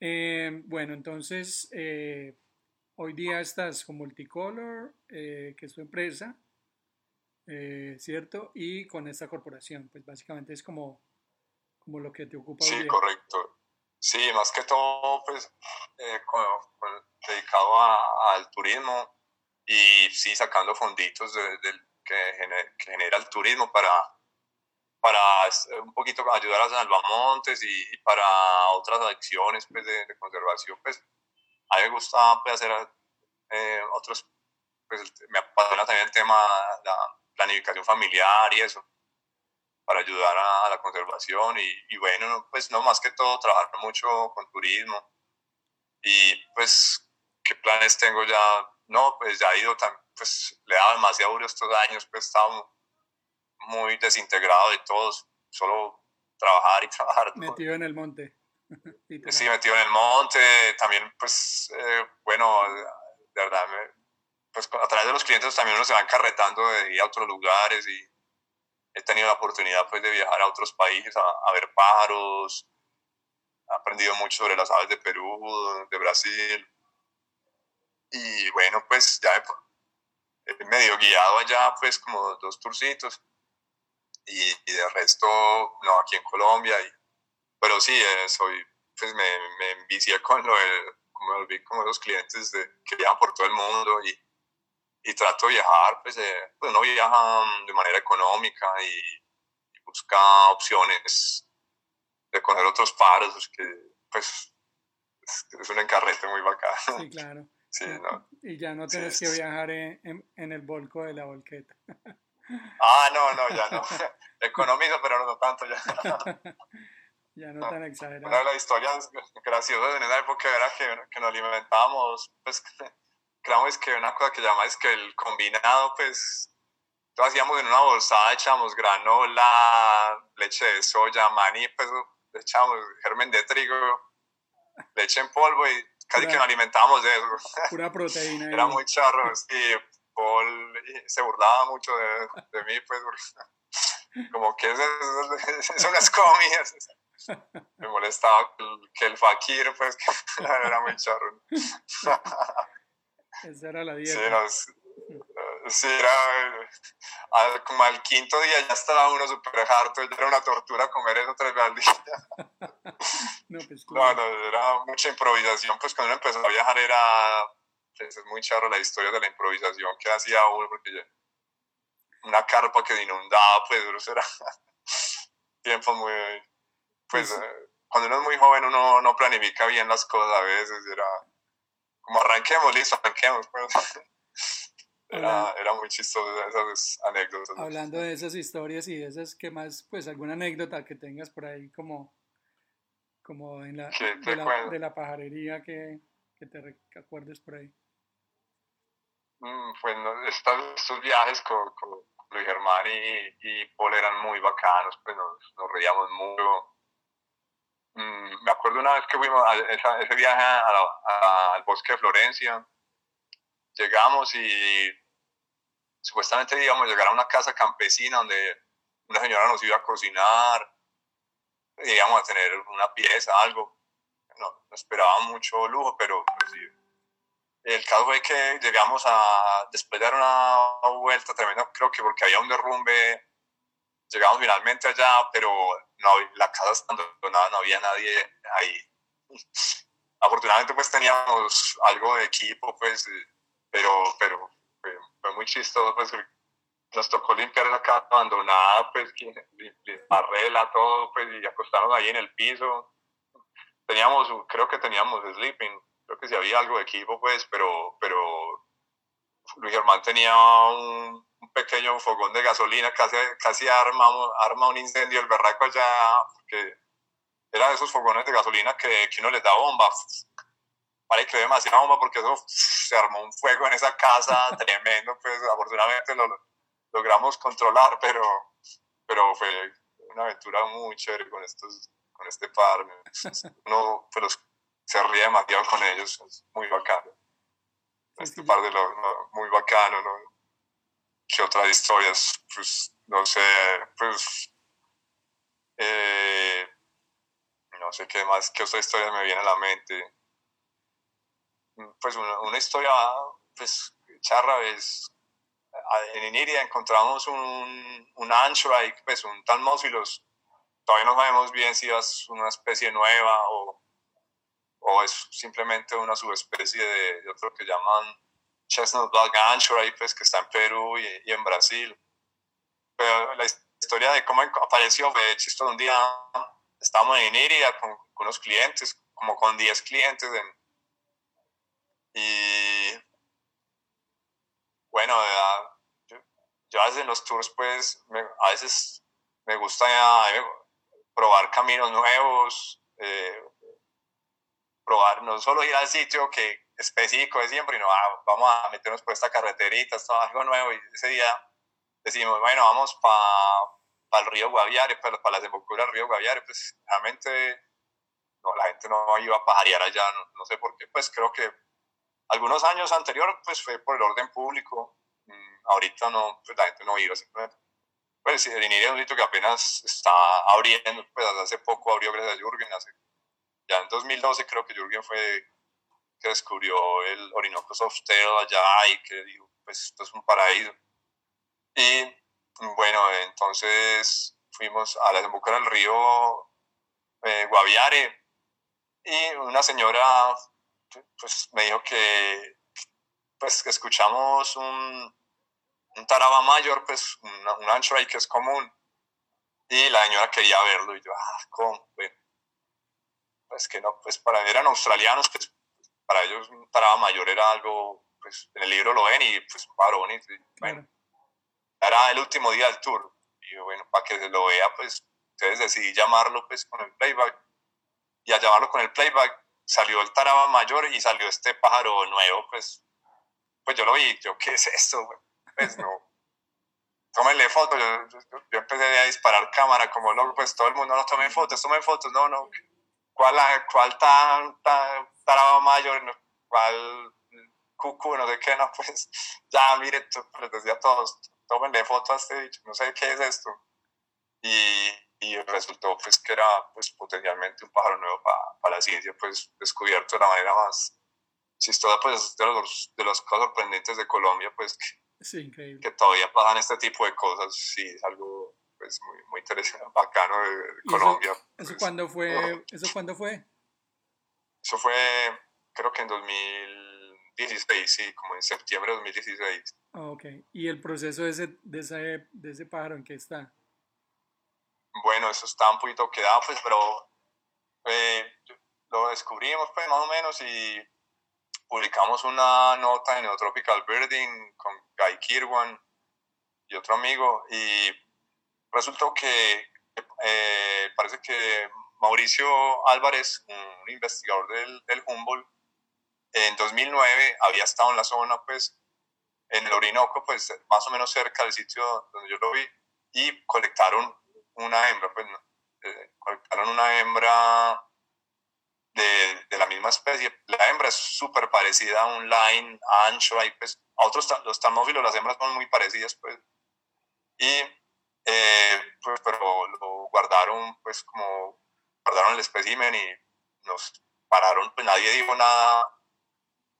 Eh, bueno, entonces... Eh, Hoy día estás con Multicolor, eh, que es tu empresa, eh, ¿cierto? Y con esta corporación, pues básicamente es como, como lo que te ocupa. Sí, correcto. Sí, más que todo, pues, eh, dedicado al turismo y sí sacando fonditos que, genera, el turismo para, para un poquito ayudar a Salvamontes y, y para otras acciones pues, de, de conservación, pues a mí me gusta pues, hacer eh, otros, pues me apasiona también el tema la planificación familiar y eso, para ayudar a, la conservación y, bueno, pues no más que todo trabajar mucho con turismo y pues qué planes tengo ya, no, pues ya he ido, pues le dado demasiado duro estos años, pues estaba muy desintegrado de todos, solo trabajar y trabajar. Metido en el monte. Sí, metido en el monte, también pues, eh, bueno, de verdad, pues a través de los clientes también uno se va encarretando de ir a otros lugares y he tenido la oportunidad pues de viajar a otros países a, ver pájaros, he aprendido mucho sobre las aves de Perú, de Brasil. Y bueno, pues ya he, medio guiado allá pues como dos turcitos y, de resto no aquí en Colombia y pero sí, eh, soy, pues me, me envicié con lo como me volví como esos clientes de, que viajan por todo el mundo y, y trato de viajar, pues, eh, pues uno viaja de manera económica y, busca opciones de conocer otros paros, que pues es, un encarrete muy bacán. Sí, claro. Sí, ¿no? Y ya no tienes que viajar en, en, el volco de la volqueta. Ah, no, no, ya no. Economizo, pero no tanto ya. Ya no, tan exagerado. Una de las historias graciosas en esa época era que, que nos alimentábamos, pues creamos que una cosa que llamáis que el combinado, pues lo hacíamos en una bolsada, echábamos granola, leche de soya, maní, pues le echábamos germen de trigo, leche en polvo y casi que nos alimentábamos de eso. Pura proteína. Era muy charro, sí. Paul se burlaba mucho de, de mí, pues, como que son las comidas. Me molestaba que el, fakir, pues, que era muy charro. Esa era la dieta. Sí, Sí, era como al quinto día ya estaba uno súper harto, ya era una tortura comer eso tres veces al día. no, pues, no, no, era mucha improvisación, pues cuando uno empezó a viajar era, pues, es muy charro la historia de la improvisación que hacía uno, porque ya, una carpa que inundaba, pues era tiempos muy, pues, eh, cuando uno es muy joven uno no planifica bien las cosas a veces, era como arranquemos, listo, arranquemos, pues. Era, era, muy chistoso esas anécdotas. Hablando de esas historias y de esas, ¿qué más? Pues alguna anécdota que tengas por ahí como, como en la, de, la de, la, pajarería que, que te acuerdes por ahí. Mm, pues estos, viajes con, con Luis Germán y, y, Paul eran muy bacanos, pues nos, nos reíamos mucho. Mm, me acuerdo una vez que fuimos a ese viaje al bosque de Florencia, llegamos y supuestamente íbamos a llegar a una casa campesina donde una señora nos iba a cocinar, íbamos a tener una pieza, algo. No, no esperaba mucho lujo, pero pues, sí. El caso fue que llegamos a, después de dar una vuelta tremenda, creo que porque había un derrumbe, llegamos finalmente allá, pero no, la casa estaba abandonada, no había nadie ahí. Afortunadamente pues teníamos algo de equipo, pues pero, pero fue, muy chistoso, pues nos tocó limpiar la casa abandonada, pues barrela, todo, pues y acostarnos ahí en el piso. Teníamos, creo que teníamos sleeping, creo que si había algo de equipo, pues, pero, pero Luis Germán tenía un, pequeño fogón de gasolina, casi, casi arma, arma un incendio el berraco allá, porque era de esos fogones de gasolina que, que uno les da bomba, vale, que demasiada bomba porque eso se armó un fuego en esa casa tremendo, pues afortunadamente lo logramos controlar, pero, pero fue una aventura muy chévere con estos con este par. Uno pues, se ríe demasiado con ellos, es muy bacano. Este par de los, muy bacano, ¿no? ¿Qué otras historias? Pues no sé, pues eh, no sé qué más, qué otra historia me viene a la mente pues una, una historia pues charra es en Iniria encontramos un, un ancho y pues un talmósilos todavía no sabemos bien si es una especie nueva o, o es simplemente una subespecie de, otro que llaman chestnut black anchor pues que está en Perú y, y, en Brasil. Pero la historia de cómo apareció fue chistoso. Un día estábamos en Iniria con, con unos clientes como con 10 clientes en, y bueno, yo, a veces en los tours, pues, a veces me gusta probar caminos nuevos, eh, probar, no solo ir al sitio que específico de siempre, y no, ah, vamos a meternos por esta carreterita, esto algo nuevo, y ese día decimos, bueno, vamos para el río Guaviare, para, la desembocadura del río Guaviare, pues realmente no, la gente no iba a pajarear allá, no sé por qué, pues creo que algunos años anteriores, pues fue por el orden público. Mm, ahorita no, pues la gente no iba simplemente. Pues el INIRI es un sitio que apenas está abriendo, pues hace poco abrió gracias a Jürgen. Hace, ya en 2012 creo que Jürgen fue que descubrió el Orinoco Softail allá y que dijo, pues esto es un paraíso. Y bueno, entonces fuimos a la desembocadura del río eh, Guaviare y una señora pues me dijo que pues que escuchamos un, un taraba mayor, pues un, ancho ahí que es común, y la señora quería verlo, y yo, ah, ¿cómo? pues que no, pues para eran australianos, pues para ellos un taraba mayor era algo, pues en el libro lo ven y pues varón, y bueno, era el último día del tour, y bueno, para que se lo vea, pues entonces decidí llamarlo pues con el playback, y al llamarlo con el playback, salió el taraba mayor y salió este pájaro nuevo, pues, pues yo lo vi, yo, ¿qué es esto? Pues no. Tómenle fotos, yo, yo, empecé a disparar cámara como loco, pues todo el mundo, no tomen fotos, tomen fotos, no, no. ¿Cuál, cuál tan, taraba mayor? ¿Cuál cucu? No sé qué, no, pues ya, mire, les decía a todos, tómenle fotos a este dicho, no sé qué es esto. Y, y resultó pues que era pues potencialmente un pájaro nuevo para la ciencia pues descubierto de la manera más chistosa pues de los, de los cosas sorprendentes de Colombia pues Sí, increíble. Que todavía pasan este tipo de cosas, sí, es algo pues muy, muy interesante, bacano de, Colombia. Eso, pues. cuándo fue? ¿Eso cuándo fue? Eso fue, creo que en 2016, sí, como en septiembre de 2016. Ah, ok. ¿Y el proceso de ese, de ese, de ese pájaro en qué está? Bueno, eso está un poquito quedado, pues, pero eh, lo descubrimos, pues, más o menos, y publicamos una nota en Neotropical Birding con Guy Kirwan y otro amigo, y resultó que eh, parece que Mauricio Álvarez, un investigador del, del, Humboldt, en 2009 había estado en la zona, pues, en el Orinoco, pues, más o menos cerca del sitio donde yo lo vi, y colectaron una hembra, pues, eh, colectaron una hembra de, de, la misma especie. La hembra es súper parecida a un line ancho, ahí, pues, a otros, los talmófilos, las hembras son muy parecidas, pues, y eh, pues, pero lo guardaron, pues como guardaron el espécimen y nos pararon, pues nadie dijo nada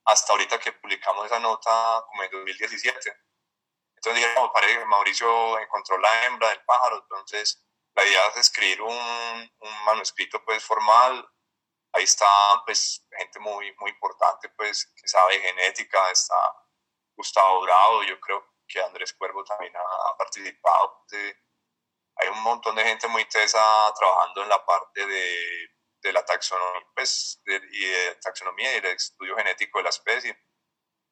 hasta ahorita que publicamos esa nota como en 2017. Entonces dijimos, parece que Mauricio encontró la hembra del pájaro, entonces la idea es escribir un, un manuscrito pues formal, ahí está pues gente muy, muy importante pues que sabe genética, está Gustavo Bravo, yo creo que Andrés Cuervo también ha participado. Hay un montón de gente muy tesa trabajando en la parte de, de la taxonomía, pues, de, y de taxonomía y del estudio genético de la especie.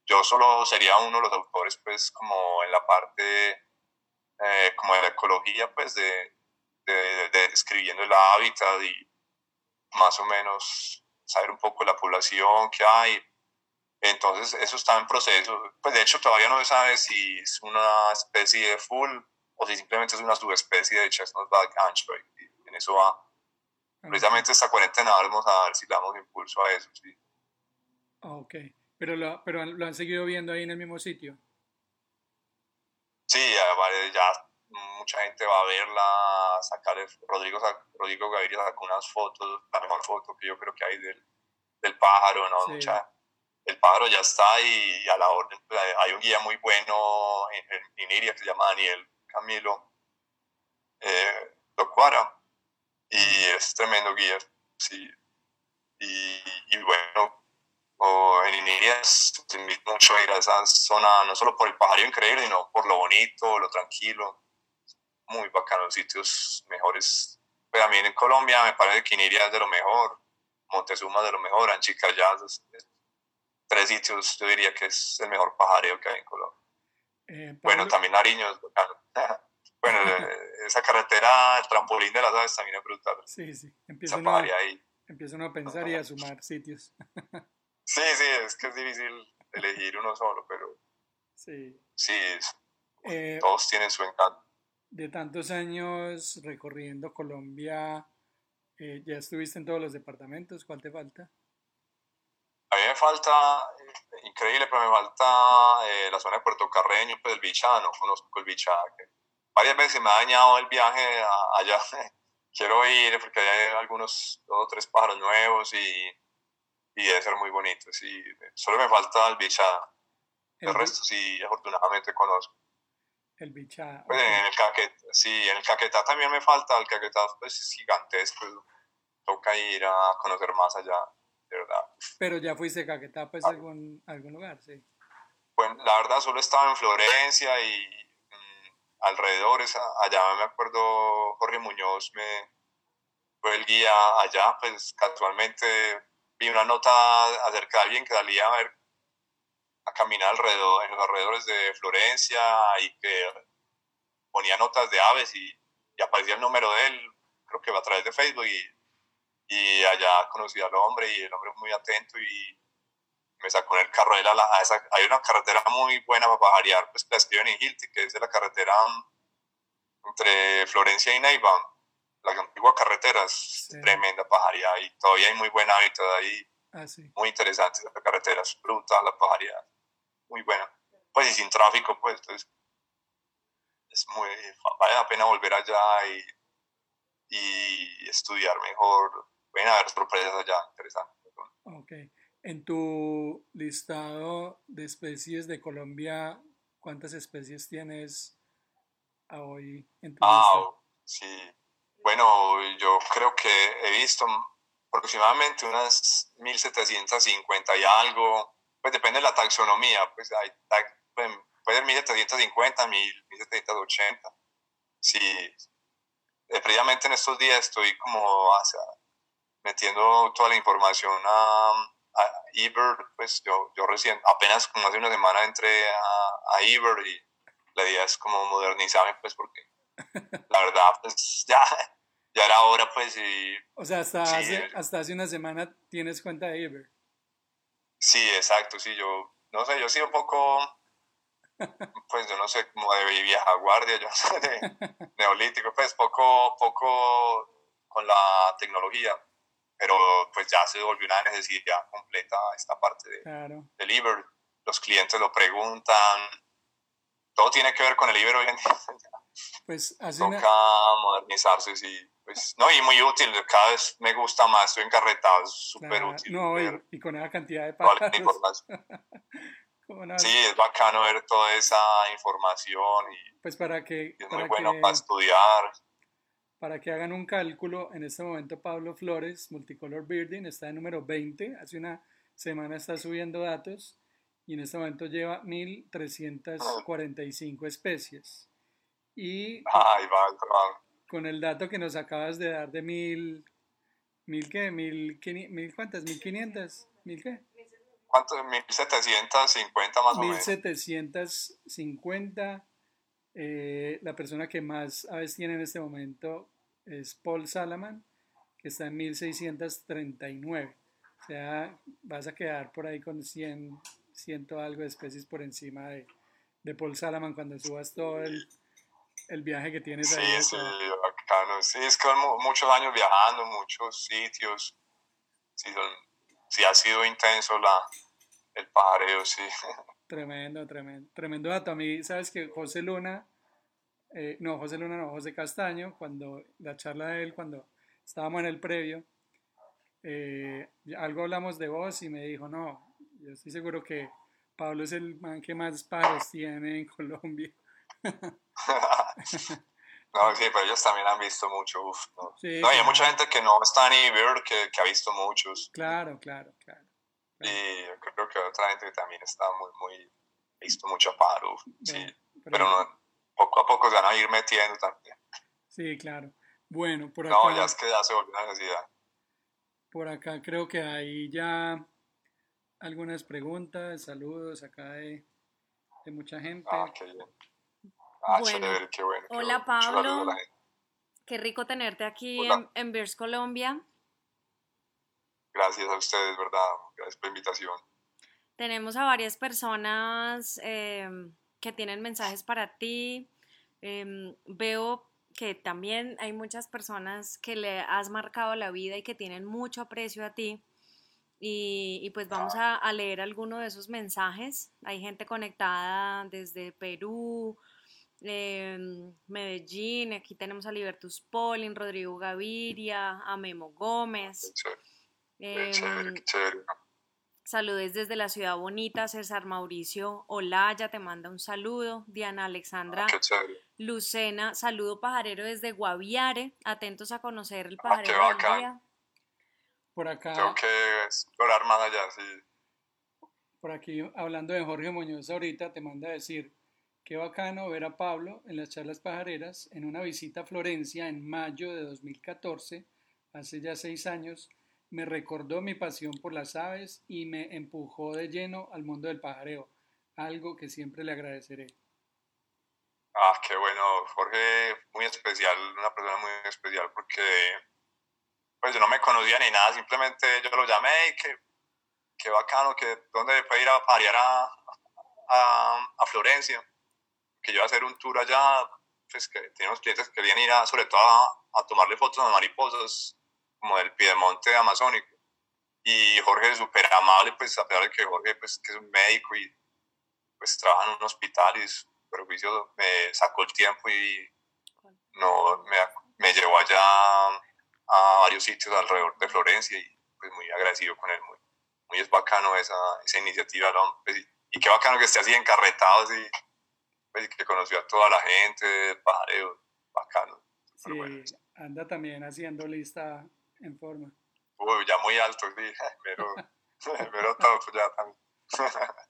Yo solo sería uno de los autores, pues, como en la parte, eh, como de la ecología, pues, de, de, de, el hábitat y más o menos saber un poco la población que hay, entonces, eso está en proceso. Pues de hecho, todavía no se sabe si es una especie de full o si simplemente es una subespecie de Chestnut Back Hunchback. Y en eso va. Precisamente esta cuarentena vamos a ver si le damos impulso a eso. Sí. Ok. Pero lo, pero lo han seguido viendo ahí en el mismo sitio. Sí, ya, ya mucha gente va a verla, sacar Rodrigo, Rodrigo Gaviria sacó unas fotos, la mejor foto que yo creo que hay del, del pájaro, ¿no? Mucha, el pájaro ya está y, a la orden. Pues, hay un guía muy bueno en, Iria que se llama Daniel Camilo eh, Locuara y es tremendo guía. Sí. Y, bueno, en Iniria te invito mucho a ir a esa zona, no solo por el pájaro increíble, sino por lo bonito, lo tranquilo. Muy bacano, los sitios mejores. Pero también en Colombia me parece que Iniria es de lo mejor, Montezuma de lo mejor, Anchicayá es, tres sitios, yo diría que es el mejor pajareo que hay en Colombia. Eh, bueno, también Nariño es bueno, esa carretera, el trampolín de las aves también es brutal. Sí, sí, empieza uno, ahí. empieza uno a pensar y a sumar sitios. sí, sí, es que es difícil elegir uno solo, pero sí, sí eh, todos tienen su encanto. De tantos años recorriendo Colombia, eh, ¿ya estuviste en todos los departamentos? ¿Cuál te falta? A mí me falta, eh, increíble, pero me falta eh, la zona de Puerto Carreño, pues el Bichá, no conozco el Bichá. varias veces me ha dañado el viaje allá. Quiero ir porque hay algunos dos o tres pájaros nuevos y, y debe ser muy bonito. Sí, solo me falta el Bichá. El, resto sí, afortunadamente conozco. El Bichá. Pues en el Caquetá, sí, en el Caquetá también me falta. El Caquetá pues, es gigantesco. Toca ir a conocer más allá verdad. Pero ya fuiste a Caquetá, pues, a algún, algún lugar, sí. Bueno, la verdad solo estaba en Florencia y mm, alrededores, allá me acuerdo Jorge Muñoz me fue el guía allá, pues casualmente vi una nota acerca de alguien que salía a ver a caminar alrededor, en los alrededores de Florencia y que ponía notas de aves y, y aparecía el número de él, creo que a través de Facebook y y allá conocí al hombre y el hombre muy atento y me sacó en el carro de la, a esa, hay una carretera muy buena para pajarear, pues la escriben en Hilti, que es de la carretera entre Florencia y Neiva, la antigua carretera es tremenda pajareada y todavía hay muy buen hábitat ahí, ah, muy interesante esa carretera, es brutal la pajareada, muy buena, pues y sin tráfico, pues entonces es muy, vale la pena volver allá y, y estudiar mejor pueden haber sorpresas allá interesantes. Ok. En tu listado de especies de Colombia, ¿Cuántas especies tienes a hoy en tu Ah, lista? sí. Bueno, yo creo que he visto aproximadamente unas 1750 y algo. Pues depende de la taxonomía. Pues hay, pueden- puede ser 1750, 1000, 1780. Sí. Eh, previamente en estos días estoy como sea, metiendo toda la información a, a eBird. Pues yo, yo recién, apenas como hace una semana entré a, a eBird y la idea es como modernizarme, pues porque la verdad, pues ya, ya era hora, pues, y O sea, hasta, Sí. hace, hasta hace una semana tienes cuenta de Ever. sí, exacto, sí, yo, no sé, yo sí un poco, pues, yo no sé, como de vieja guardia, yo no sé, de neolítico, pues, poco, poco con la tecnología, pero pues ya se volvió una necesidad completa esta parte de, Claro. del Iber, los clientes lo preguntan, todo tiene que ver con el Iber hoy en día. Pues una, toca modernizarse, sí. Pues, no, y muy útil, cada vez me gusta más, estoy encarretado, es súper claro, útil. no, y, y con esa cantidad de pájaros. Sí, es bacano ver toda esa información y Pues para que, y es para muy bueno que, para estudiar. Para que hagan un cálculo, en este momento Pablo Flores, Multicolor Birding, está en número 20. Hace una semana está subiendo datos y en este momento lleva 1.345 especies. Y Ay, va, el trabajo. con el dato que nos acabas de dar de mil, mil qué, mil, quini- mil cuántas, mil quinientas, mil qué, ¿Cuánto? 1750 más o mil menos. setecientas cincuenta. Eh, la persona que más aves tiene en este momento es Paul Salaman, que está en 1639. O sea, vas a quedar por ahí con 100, ciento algo de especies por encima de, de Paul Salaman cuando subas todo el, el viaje que tienes Sí, ahí. sí, bacano. Sí, es que mu- muchos años viajando, muchos sitios. Sí, son- sí ha sido intenso la, el pajareo, sí. Tremendo, tremendo, tremendo dato. A mí, sabes que José Luna, eh, no, José Luna no, José Castaño, cuando la charla de él, cuando estábamos en el previo, eh, algo hablamos de vos y me dijo, no, yo estoy seguro que Pablo es el man que más pájaros tiene en Colombia. No, sí, pero ellos también han visto mucho. Uf, no. Sí, No, y hay mucha gente que no está ni ver que, que ha visto muchos. Claro, claro, claro. Y yo creo que otra gente que también está muy, muy, visto mucho pájaro. uf, Sí, Bueno, pero no, poco a poco se van a ir metiendo también. Sí, claro. Bueno, por No, acá, ya es que ya se volvió una necesidad. por acá creo que hay ya algunas preguntas, saludos acá de, de mucha gente. Ah, qué bien. Ah, Bueno. chévere, qué bueno. qué Hola, bueno. Saludo a Pablo. Qué rico tenerte aquí Hola. en, en Beers Colombia. Gracias a ustedes, ¿verdad? Gracias por la invitación. Tenemos a varias personas eh, que tienen mensajes para ti. Eh, veo que también hay muchas personas que le has marcado la vida y que tienen mucho aprecio a ti. Y, y pues vamos a, a leer alguno de esos mensajes. Hay gente conectada desde Perú, eh, Medellín, aquí tenemos a Libertus Polin, Rodrigo Gaviria, a Memo Gómez. Qué qué chévere, em, qué chévere. Saludes desde la ciudad bonita, César Mauricio Olaya te manda un saludo, Diana Alexandra Ah, Qué chévere. Lucena, saludo pajarero desde Guaviare, atentos a conocer el Ah, qué pajarero del bacán. día. Por acá, Tengo que explorar más allá, sí. por aquí, hablando de Jorge Muñoz ahorita, te manda a decir, qué bacano ver a Pablo en las charlas pajareras en una visita a Florencia en mayo de 2014, hace ya seis años, me recordó mi pasión por las aves y me empujó de lleno al mundo del pajareo, algo que siempre le agradeceré. Ah, qué bueno, Jorge, muy especial, una persona muy especial porque pues yo no me conocía ni nada, simplemente yo lo llamé y que, qué bacano, que dónde puede ir a parear a, a, a Florencia, que yo iba a hacer un tour allá, pues que teníamos clientes que querían ir a, sobre todo a, a tomarle fotos a mariposas, como del piedemonte amazónico. Y Jorge es súper amable, pues a pesar de que Jorge pues, que es un médico y pues trabaja en un hospital y es súper juicioso, me sacó el tiempo y no, me, me llevó allá a varios sitios alrededor de Florencia y pues muy agradecido con él, muy, muy es bacano esa, esa iniciativa, ¿no? Pues, y, y qué bacano que esté así encarretado, así, pues, que conoció a toda la gente, pajareo, bacano. Sí, anda también haciendo lista en forma. Uy, ya muy alto, sí, pero, pero todo pues, ya también.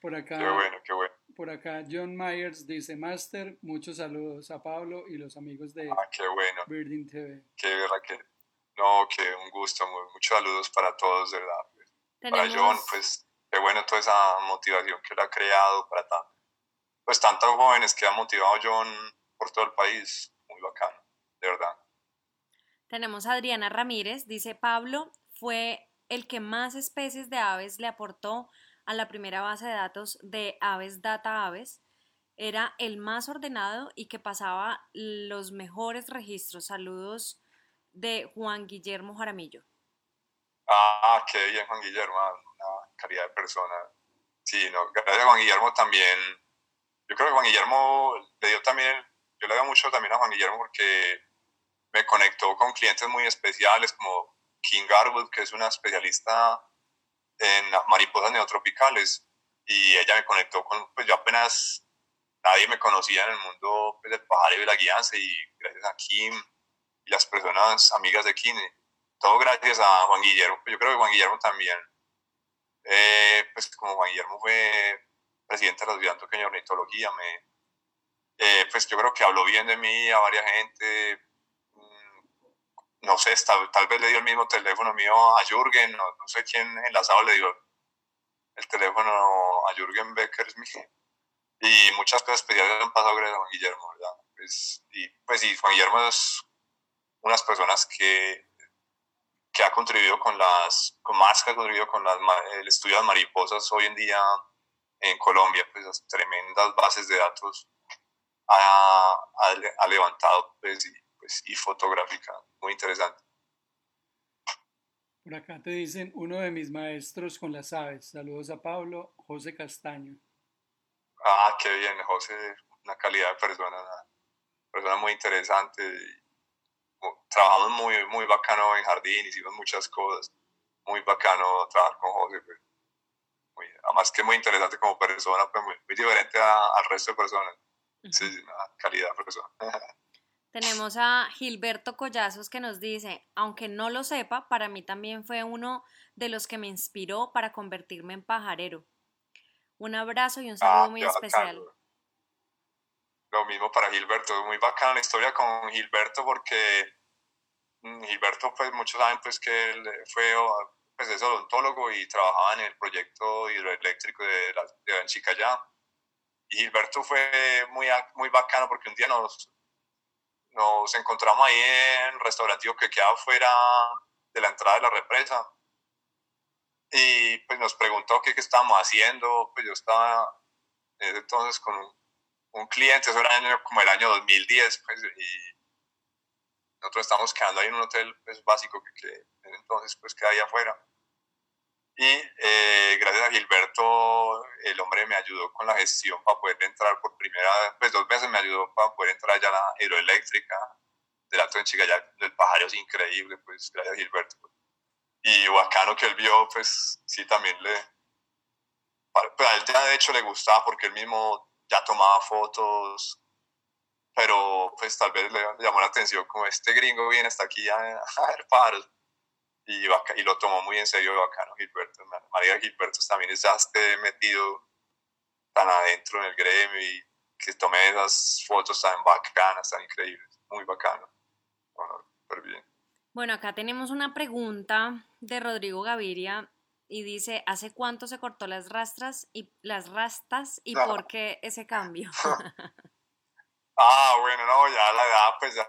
Por acá, qué bueno, qué bueno. Por acá, John Myers dice, Master, muchos saludos a Pablo y los amigos de ah, qué bueno. Birding TV. Qué verdad que, no, que un gusto, muchos saludos para todos, de verdad. Para John, pues, qué bueno toda esa motivación que él ha creado para tanto, pues tantos jóvenes que ha motivado John por todo el país, muy bacano, de verdad. Tenemos a Adriana Ramírez, dice Pablo, fue el que más especies de aves le aportó a la primera base de datos de Aves Data Aves, era el más ordenado y que pasaba los mejores registros. Saludos de Juan Guillermo Jaramillo. Ah, qué bien, Juan Guillermo, una calidad de persona. Sí, no, gracias a Juan Guillermo también. Yo creo que Juan Guillermo le dio también, yo le doy mucho también a Juan Guillermo porque me conectó con clientes muy especiales como King Garwood, que es una especialista en mariposas neotropicales y ella me conectó con, pues yo apenas nadie me conocía en el mundo pues, del pajareo y la guianza y gracias a Kim y las personas amigas de Kim, todo gracias a Juan Guillermo, pues, yo creo que Juan Guillermo también, eh, pues como Juan Guillermo fue presidente de la Sociedad Antioqueña de Ornitología, me, eh, pues yo creo que habló bien de mí a varias gente, no sé, tal, tal, vez le dio el mismo teléfono mío a Jürgen, no, no sé quién enlazado le dio el teléfono a Jürgen Becker, y muchas cosas especiales han pasado gracias a Juan Guillermo, ¿verdad? Pues, y pues sí, Juan Guillermo es unas personas que, que ha contribuido con las, con más que ha contribuido con las, el estudio de las mariposas hoy en día en Colombia, pues las tremendas bases de datos ha, ha, ha levantado, pues, y, y fotográfica. Muy interesante. Por acá te dicen uno de mis maestros con las aves. Saludos a Pablo, José Castaño. Ah, qué bien, José, una calidad de persona, una persona muy interesante. Trabajamos muy, muy bacano en jardín, hicimos muchas cosas. Muy bacano trabajar con José. Pues. Muy, además que muy interesante como persona, pues muy, diferente al resto de personas. Sí, una calidad de persona. Tenemos a Gilberto Collazos que nos dice, aunque no lo sepa, para mí también fue uno de los que me inspiró para convertirme en pajarero. Un abrazo y un saludo ah, muy especial. Lo mismo para Gilberto, muy bacana la historia con Gilberto porque mm, Gilberto, pues muchos saben pues que él fue pues, es odontólogo y trabajaba en el proyecto hidroeléctrico de, la, de. Y Gilberto fue muy, muy bacano porque un día nos, nos encontramos ahí en un restaurativo que queda fuera de la entrada de la represa. Y pues nos preguntó qué, qué estábamos haciendo. Pues yo estaba entonces con un, cliente, eso era como el año 2010, pues, y nosotros estamos quedando ahí en un hotel pues, básico que, que entonces pues queda ahí afuera. Y eh, gracias a Gilberto, el hombre me ayudó con la gestión para poder entrar por primera vez, pues dos veces me ayudó para poder entrar ya a la hidroeléctrica del Alto de Chigayá, del pájaro es increíble, pues gracias a Gilberto. Y bacano que él vio, pues sí, también le... Pues a él ya de hecho le gustaba porque él mismo ya tomaba fotos, pero pues tal vez le llamó la atención como este gringo viene hasta aquí a, a ver pájaros y, y lo tomó muy en serio bacano Gilberto. María Gilberto también ya esté metido tan adentro en el gremio y que tome esas fotos tan bacanas, tan increíbles. Muy bacano. Bueno, súper bien. Bueno, acá tenemos una pregunta de Rodrigo Gaviria y dice, ¿hace cuánto se cortó las rastras y las rastas y por qué ese cambio? ah, bueno, no, ya la edad, pues ya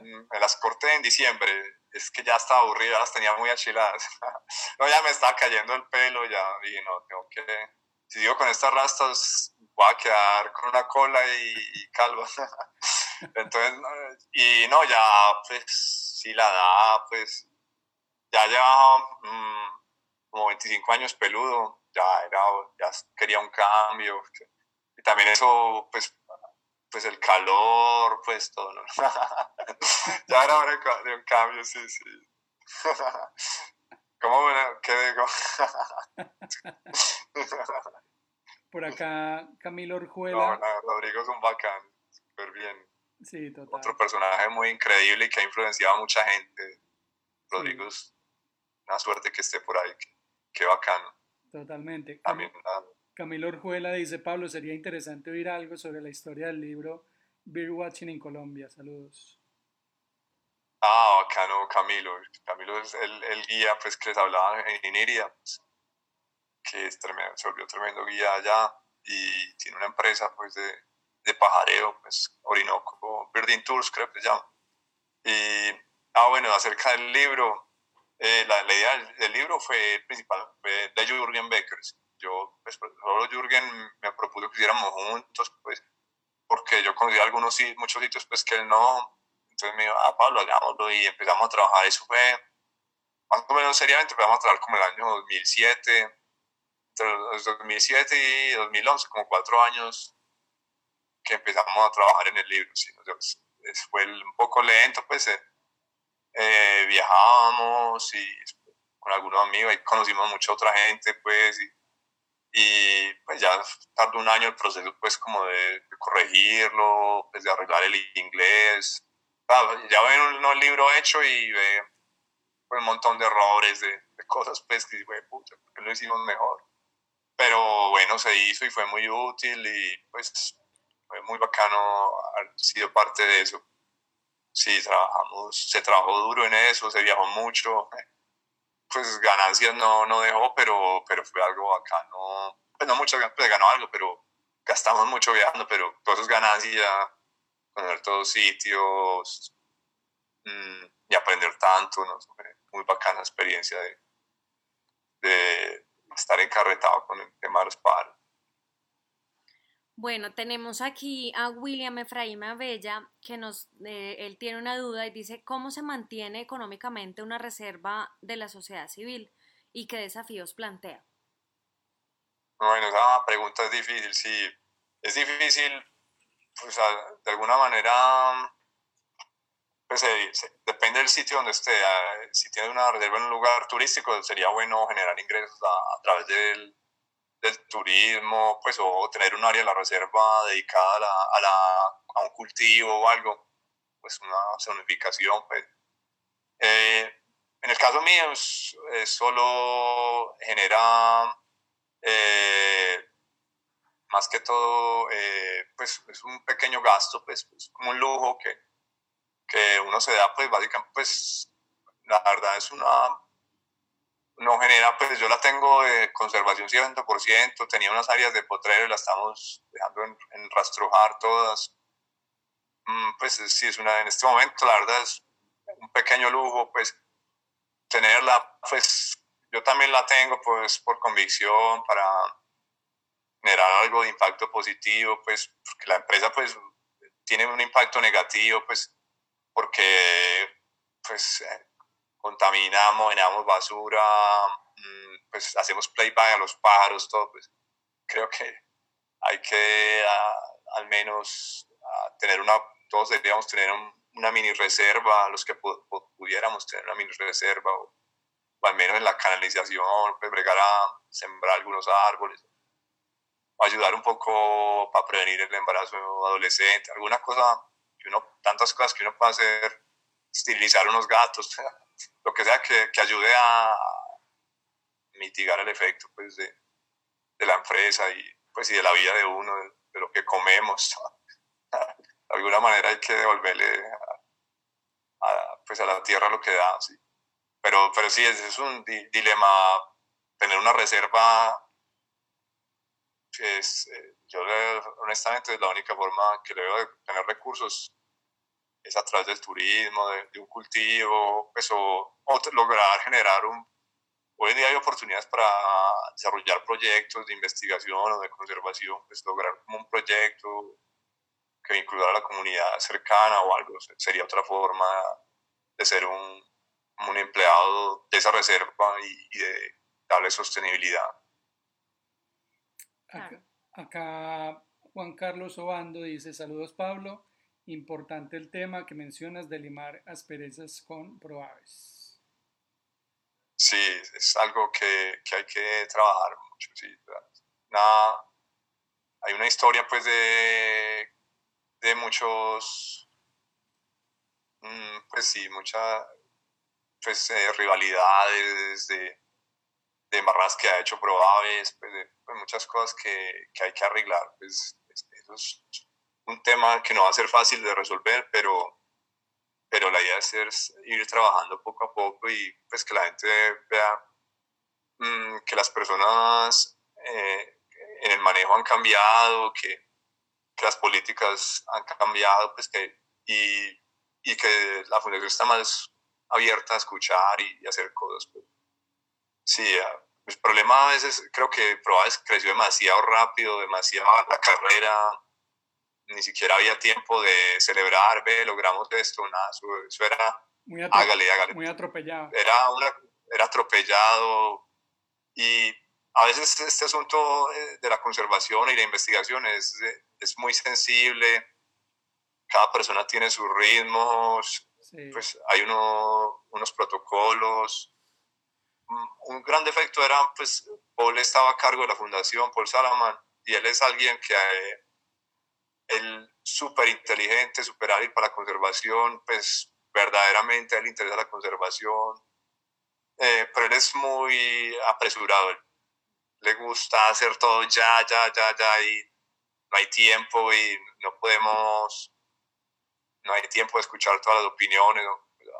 me las corté en diciembre es que ya estaba aburrido, ya las tenía muy achiladas. no, ya me estaba cayendo el pelo, ya dije, no, tengo que, si digo con estas rastas, voy a quedar con una cola y, calvo. Entonces, y no, ya, pues, sí la da, pues, ya llevaba mm, como 25 años peludo, ya era, ya quería un cambio. Y también eso, pues, pues el calor, pues todo, ¿no? ya era hora de un cambio, sí, sí. ¿Cómo, bueno, qué digo? Por acá, Camilo Orjuela. No, Rodrigo es un bacán, súper bien. Sí, total. Otro personaje muy increíble y que ha influenciado a mucha gente. Rodrigo es una suerte que esté por ahí. Qué, bacano. Totalmente. También, Camilo Orjuela dice, Pablo, sería interesante oír algo sobre la historia del libro Beer Watching en Colombia. Saludos. Ah, bacano, Camilo. Camilo es el, guía pues, que les hablaba en Iniria, pues, que es tremendo, se volvió tremendo guía allá y tiene una empresa pues, de, de pajareo, pues, Orinoco, Birding Tours creo que se llama. Y, ah, bueno, acerca del libro, eh, la, la, idea del, libro fue principal, fue de Jürgen Beckers. Yo, pues, solo Jürgen me propuso que hiciéramos juntos, pues, porque yo conocí algunos, muchos sitios, pues, que él no, entonces me dijo, ah, Pablo, hagámoslo y empezamos a trabajar. Eso fue, más o menos seriamente, empezamos a trabajar como el año 2007, entre los 2007 y 2011, como cuatro años que empezamos a trabajar en el libro. ¿sí? fue un poco lento, pues eh, eh, viajábamos y con algunos amigos, ahí conocimos mucha otra gente, pues, y, pues ya tardó un año el proceso, pues, como de, corregirlo, pues, de arreglar el inglés. ya ven un, libro hecho y ve pues, un montón de errores, de, cosas, pues, que, güey, puta, ¿por qué lo hicimos mejor? Pero bueno, se hizo y fue muy útil y, pues, fue muy bacano haber sido parte de eso. Sí, trabajamos, se trabajó duro en eso, se viajó mucho. Pues ganancias no, no dejó, pero, pero fue algo bacano. Pues no mucho, pues ganó algo, pero gastamos mucho viajando, pero todas esas ganancias, conocer todos sitios mm, y aprender tanto, ¿no? muy bacana experiencia de, de estar encarretado con el tema de los paros. Bueno, tenemos aquí a William Efraín Abella, que nos, eh, él tiene una duda y dice, ¿cómo se mantiene económicamente una reserva de la sociedad civil y qué desafíos plantea? Bueno, esa pregunta es difícil, sí. Es difícil, pues de alguna manera, pues depende del sitio donde esté. Si tiene una reserva en un lugar turístico, sería bueno generar ingresos a través del del turismo, pues, o tener un área de la reserva dedicada a, la, a, un cultivo o algo, pues una zonificación, pues. Eh, en el caso mío, solo genera eh, más que todo, eh, pues es un pequeño gasto, pues, pues, como un lujo que, que uno se da, pues básicamente, pues la verdad es una no genera, pues yo la tengo de conservación 100%, tenía unas áreas de potrero y la estamos dejando en, rastrojar todas. Mm, pues sí, es una, en este momento la verdad es un pequeño lujo, pues tenerla, pues yo también la tengo pues por convicción para generar algo de impacto positivo, pues porque la empresa pues tiene un impacto negativo, pues porque pues contaminamos, generamos basura, mm, pues hacemos playback a los pájaros, todo, pues creo que hay que al menos tener una, todos deberíamos tener una mini reserva, los que pudiéramos tener una mini reserva, o, al menos en la canalización, pues bregar a sembrar algunos árboles, o ayudar un poco para prevenir el embarazo adolescente, alguna cosa, que uno, tantas cosas que uno puede hacer, esterilizar unos gatos, lo que sea que, que ayude a mitigar el efecto pues, de, de, la empresa y, pues, y de la vida de uno, de, lo que comemos. de alguna manera hay que devolverle a, pues, a la tierra lo que da. ¿sí? Pero, pero sí, es, un dilema tener una reserva. Es, eh, yo honestamente es la única forma que le veo de tener recursos es a través del turismo, de, un cultivo, pues, o, lograr generar un... Hoy en día hay oportunidades para desarrollar proyectos de investigación o de conservación, pues lograr como un proyecto que vinculara a la comunidad cercana o algo, sería otra forma de ser un, un empleado de esa reserva y, de darle sostenibilidad. Acá, acá Juan Carlos Obando dice, saludos Pablo, Importante el tema que mencionas de limar asperezas con proaves. Sí, es algo que, que hay que trabajar mucho. Sí. Nada, hay una historia pues de, de muchos, mm, pues sí, muchas pues, eh, rivalidades, de, de embarradas que ha hecho probables, pues, pues, muchas cosas que, que, hay que arreglar. Pues, eso es un tema que no va a ser fácil de resolver, pero, pero la idea es ir trabajando poco a poco y pues que la gente vea mm, que las personas eh, en el manejo han cambiado, que, las políticas han cambiado, pues que, y, y que la fundación está más abierta a escuchar y, hacer cosas. Pues. Sí, el problema a veces creo que Probades creció demasiado rápido, demasiado la carrera, ni siquiera había tiempo de celebrar, ve, logramos esto, nada, eso, era, muy hágale, hágale. Muy atropellado. Era, una, era atropellado y a veces este asunto eh, de la conservación y la investigación es, es muy sensible, cada persona tiene sus ritmos, pues hay uno, unos protocolos. Mm, un gran defecto era, pues, Paul estaba a cargo de la fundación, Paul Salaman, y él es alguien que eh, él súper inteligente, súper hábil para la conservación, pues verdaderamente él interesa la conservación, eh, pero él es muy apresurado, le gusta hacer todo ya, ya, ya, ya, y no hay tiempo y no podemos no hay tiempo de escuchar todas las opiniones,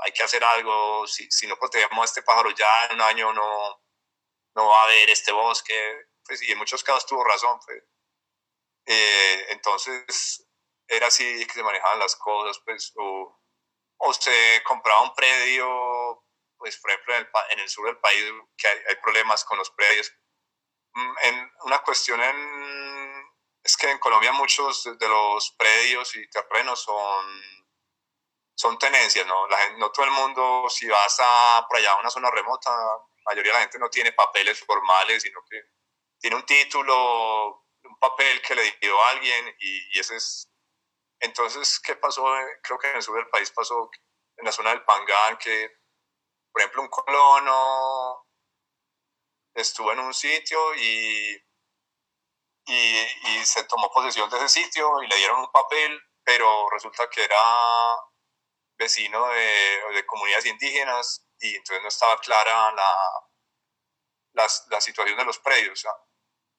hay que hacer algo, si, si no protegemos a este pájaro ya en un año no, no va a haber este bosque, pues, y en muchos casos tuvo razón, pues. Eh, entonces era así que se manejaban las cosas, pues, o, o se compraba un predio, pues, por ejemplo, en el, en el sur del país, que hay, hay, problemas con los predios. Mm, en una cuestión en, es que en Colombia muchos de los predios y terrenos son son tenencias, ¿no? La gente, no todo el mundo, si vas a por allá a una zona remota, la mayoría de la gente no tiene papeles formales, sino que tiene un título, papel que le dio a alguien y, ese es... Entonces, ¿qué pasó? Creo que en el sur del país pasó en la zona del Pangán, que, por ejemplo, un colono estuvo en un sitio y, y, se tomó posesión de ese sitio y le dieron un papel, pero resulta que era vecino de, de, comunidades indígenas y entonces no estaba clara la, la, la situación de los predios.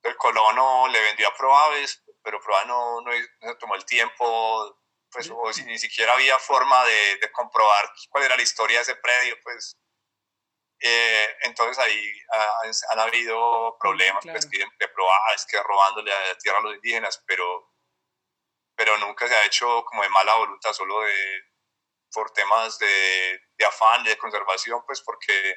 El colono le vendió a Proaves, pero Proaves no, no, se tomó el tiempo, pues, o si, ni siquiera había forma de, de, comprobar cuál era la historia de ese predio, pues. Eh, entonces ahí han, habido problemas pues, que, de Proaves, que robándole a tierra a los indígenas, pero, pero nunca se ha hecho como de mala voluntad, solo de, por temas de, de afán, de conservación, pues porque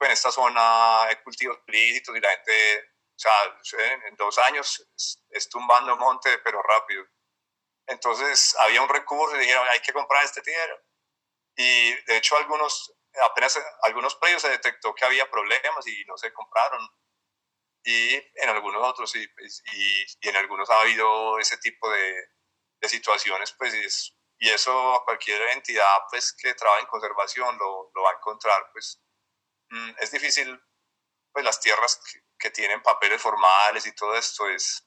pues, en esta zona hay cultivos ilícitos y la gente, sea, en dos años es, tumbando monte, pero rápido. Entonces había un recurso y dijeron, hay que comprar este tierra. Y de hecho algunos, apenas algunos precios se detectó que había problemas y no se compraron. Y en algunos otros, y, y, y en algunos ha habido ese tipo de, de situaciones, pues es, y eso a cualquier entidad pues, que trabaje en conservación lo, lo va a encontrar. Pues, mm, es difícil, pues las tierras que, tienen papeles formales y todo esto es,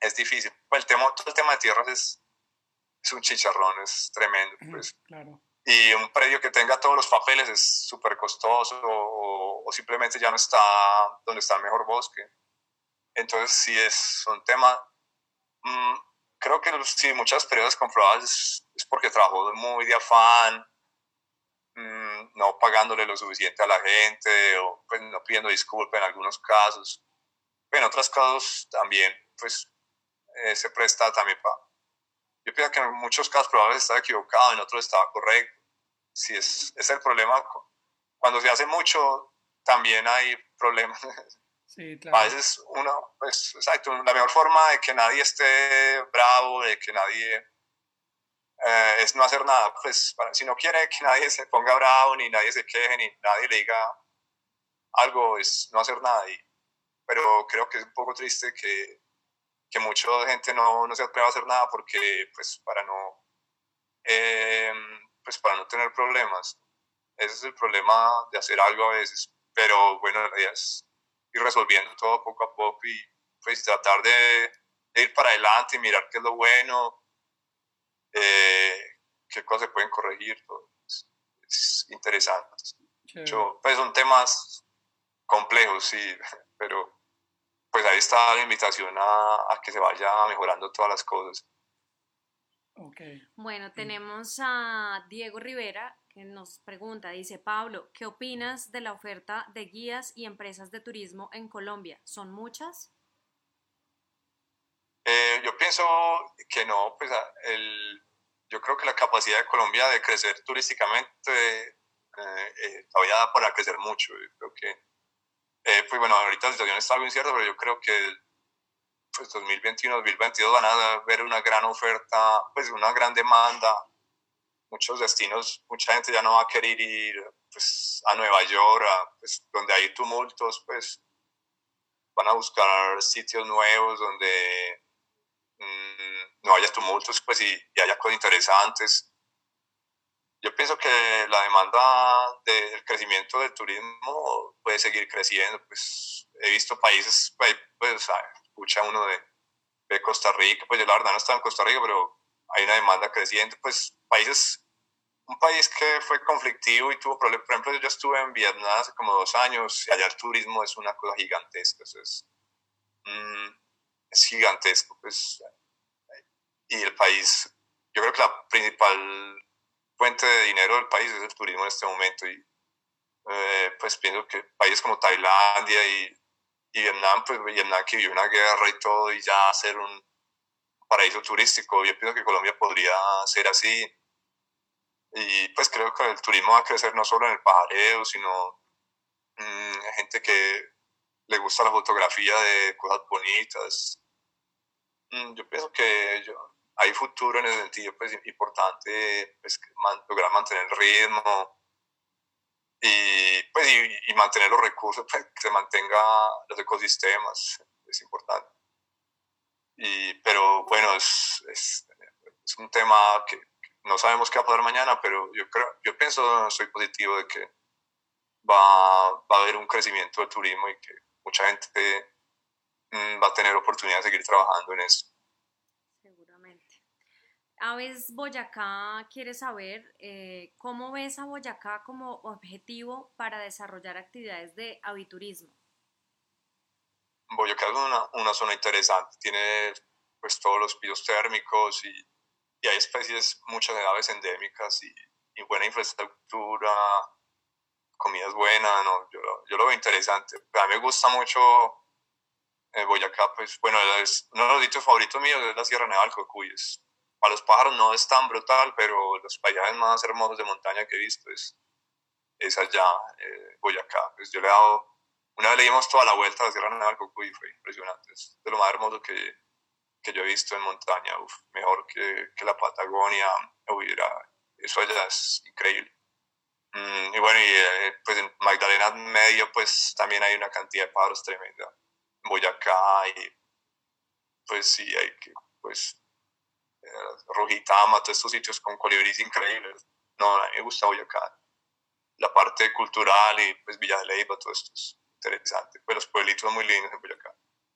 es difícil. El tema, todo el tema de tierras es, es un chicharrón, es tremendo. Pues. Claro. Y un predio que tenga todos los papeles es súper costoso o, o, simplemente ya no está donde está el mejor bosque. Entonces sí es un tema... Mm, creo que sí, muchas periodos comprobadas es, porque trabajó muy de afán, mm, no pagándole lo suficiente a la gente o pues, no pidiendo disculpas en algunos casos. En otros casos también, pues eh, se presta también para... Yo pienso que en muchos casos probablemente estaba equivocado, en otros estaba correcto. Si es, es el problema. Cuando se hace mucho, también hay problemas A veces uno, pues, exacto, la mejor forma de que nadie esté bravo, de que nadie eh, es no hacer nada. Pues si no quiere que nadie se ponga bravo, ni nadie se queje, ni nadie le diga algo, es no hacer nada. Y, pero creo que es un poco triste que, que mucha gente no, no se atreva a hacer nada porque, pues, para no, eh, pues, para no tener problemas. Ese es el problema de hacer algo a veces. Pero bueno, es ir resolviendo todo poco a poco y pues tratar de, ir para adelante y mirar qué es lo bueno, eh, qué cosas se pueden corregir. Es, interesante. pues son temas complejos, sí, pero pues ahí está la invitación a, que se vaya mejorando todas las cosas. Bueno, tenemos a Diego Rivera que nos pregunta, dice Pablo, ¿qué opinas de la oferta de guías y empresas de turismo en Colombia? ¿Son muchas? Eh, yo pienso que no, pues el, yo creo que la capacidad de Colombia de crecer turísticamente eh, eh, todavía da para crecer mucho. Creo que eh, pues bueno, ahorita la situación está algo incierta, pero yo creo que pues 2021-2022 van a ver una gran oferta, pues una gran demanda. Muchos destinos, mucha gente ya no va a querer ir pues, a Nueva York, pues, donde hay tumultos, pues van a buscar sitios nuevos donde mm, no haya tumultos pues, y, y haya cosas interesantes yo pienso que la demanda del crecimiento del turismo puede seguir creciendo. Pues he visto países, pues, pues escucha uno de, de, Costa Rica, pues yo la verdad no estaba en Costa Rica, pero hay una demanda creciente. Pues países, un país que fue conflictivo y tuvo problemas. Por ejemplo, yo estuve en Vietnam hace como dos años y allá el turismo es una cosa gigantesca. es, mm, es gigantesco, pues. Y el país, yo creo que la principal fuente de dinero del país es el turismo en este momento y eh, pues pienso que países como Tailandia y, Vietnam, pues Vietnam que vivió una guerra y todo y ya ser un paraíso turístico, yo pienso que Colombia podría ser así y pues creo que el turismo va a crecer no solo en el pajareo, sino mm, gente que le gusta la fotografía de cosas bonitas. Mm, yo pienso que yo, hay futuro en ese sentido, pues importante pues, lograr mantener el ritmo y, pues, y, mantener los recursos, pues, que se mantenga los ecosistemas, es importante. Y, pero bueno, es, es, es, un tema que no sabemos qué va a pasar mañana, pero yo, creo, yo pienso, soy positivo de que va, va a haber un crecimiento del turismo y que mucha gente mm, va a tener oportunidad de seguir trabajando en eso. Aves Boyacá quiere saber eh, cómo ves a Boyacá como objetivo para desarrollar actividades de aviturismo. Boyacá es una, una zona interesante, tiene pues todos los pisos térmicos y, y hay especies, muchas de aves endémicas y, y, buena infraestructura, comidas buenas, ¿no? yo, yo, lo veo interesante. A mí me gusta mucho eh, Boyacá, pues bueno, es, uno de los sitios favoritos míos es la Sierra Nevada del Cocuy, para los pájaros no es tan brutal, pero los paisajes más hermosos de montaña que he visto es, es allá, eh, Boyacá. Pues yo le he dado, una vez le dimos toda la vuelta a la Sierra Nevada del Cocuy fue impresionante. Es de lo más hermoso que, que yo he visto en montaña, Uf, mejor que, que, la Patagonia, eso allá es increíble. Mm, y bueno, y eh, pues en Magdalena Medio pues también hay una cantidad de pájaros tremenda. Boyacá y pues sí, hay que, pues Rojitama, todos estos sitios con colibríes increíbles. No, a mí me gusta Boyacá. La parte cultural y pues Villa de Leyva, todo esto es interesante. Pues los pueblitos muy lindos en Boyacá.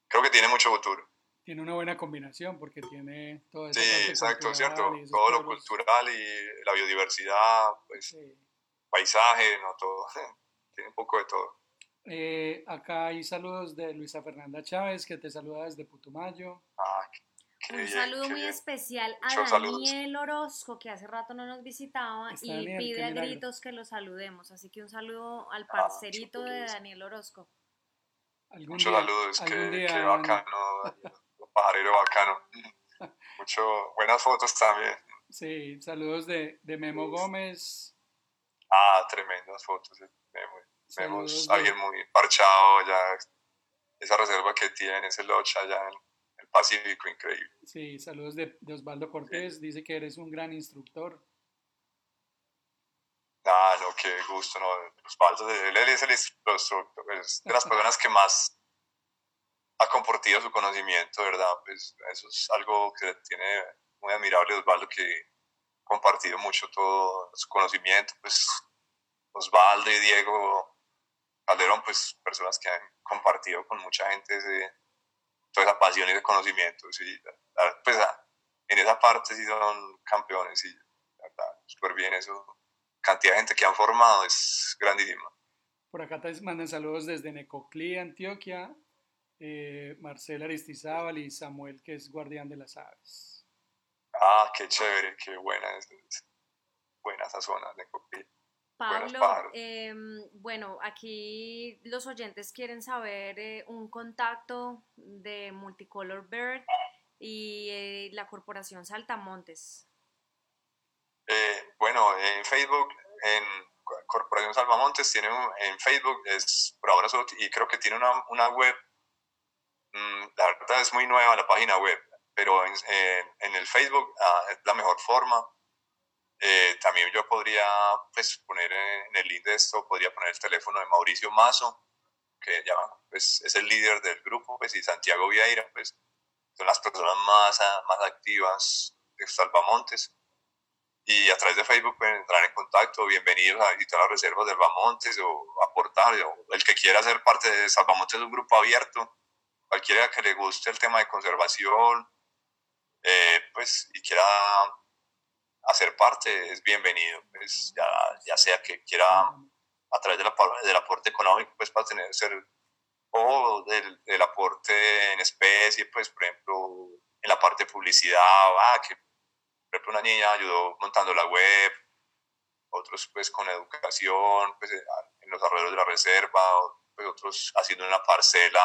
Creo que tiene mucho futuro. Tiene una buena combinación porque tiene todo eso. Sí, exacto, cierto. Todo lo cultural y la biodiversidad, pues paisaje, no todo. tiene un poco de todo. Eh, acá hay saludos de Luisa Fernanda Chávez, que te saluda desde Putumayo. Ah, un saludo muy especial a Daniel Orozco, que hace rato no nos visitaba y pide a gritos que lo saludemos. Así que un saludo al ah, parcerito de Daniel Orozco. Muchos saludos, que, bacano, pajarero bacano. Mucho, buenas fotos también. Sí, saludos de, de Memo Gómez. Ah, tremendas fotos de Memo. Memo alguien muy parchado ya. Esa reserva que tiene, ese locha allá en pacífico, increíble. Sí, saludos de, Osvaldo Cortés, dice que eres un gran instructor. Ah, no, qué gusto, no, Osvaldo, él es el instructor, es de las personas que más ha compartido su conocimiento, ¿verdad? Pues eso es algo que tiene muy admirable Osvaldo, que compartido mucho todo su conocimiento, pues Osvaldo y Diego Calderón, pues personas que han compartido con mucha gente ese, toda esa pasión y ese conocimiento. Sí, pues en esa parte sí son campeones y súper bien eso. Cantidad de gente que han formado es grandísima. Por acá te mandan saludos desde Necoclí, Antioquia, eh, Marcela Aristizábal y Samuel, que es guardián de las aves. Ah, qué chévere, qué buena es, buena esa zona de Necoclí. Pablo, em, bueno, aquí los oyentes quieren saber eh, un contacto de Multicolor Bird y eh, la corporación Saltamontes. Eh, bueno, en Facebook, en Corporación Salvamontes, tiene en Facebook, es por ahora solo, y creo que tiene una, una web, mm, la verdad es muy nueva la página web, pero en, en el Facebook ah, es la mejor forma eh, también yo podría pues, poner en el link de esto, podría poner el teléfono de Mauricio Mazo, que ya pues, es el líder del grupo, pues, y Santiago Vieira, pues, son las personas más, más activas de Salvamontes. Y a través de Facebook pueden entrar en contacto, bienvenidos a visitar las reservas de Salvamontes o aportar, o el que quiera ser parte de Salvamontes es un grupo abierto, cualquiera que le guste el tema de conservación, eh, pues, y quiera hacer parte es bienvenido, pues ya, ya sea que quiera a través de la, del aporte económico, pues para tener ser, o del, del, aporte en especie, pues por ejemplo, en la parte de publicidad, ah, que por ejemplo una niña ayudó montando la web, otros pues con educación, pues en los alrededores de la reserva, pues otros haciendo una parcela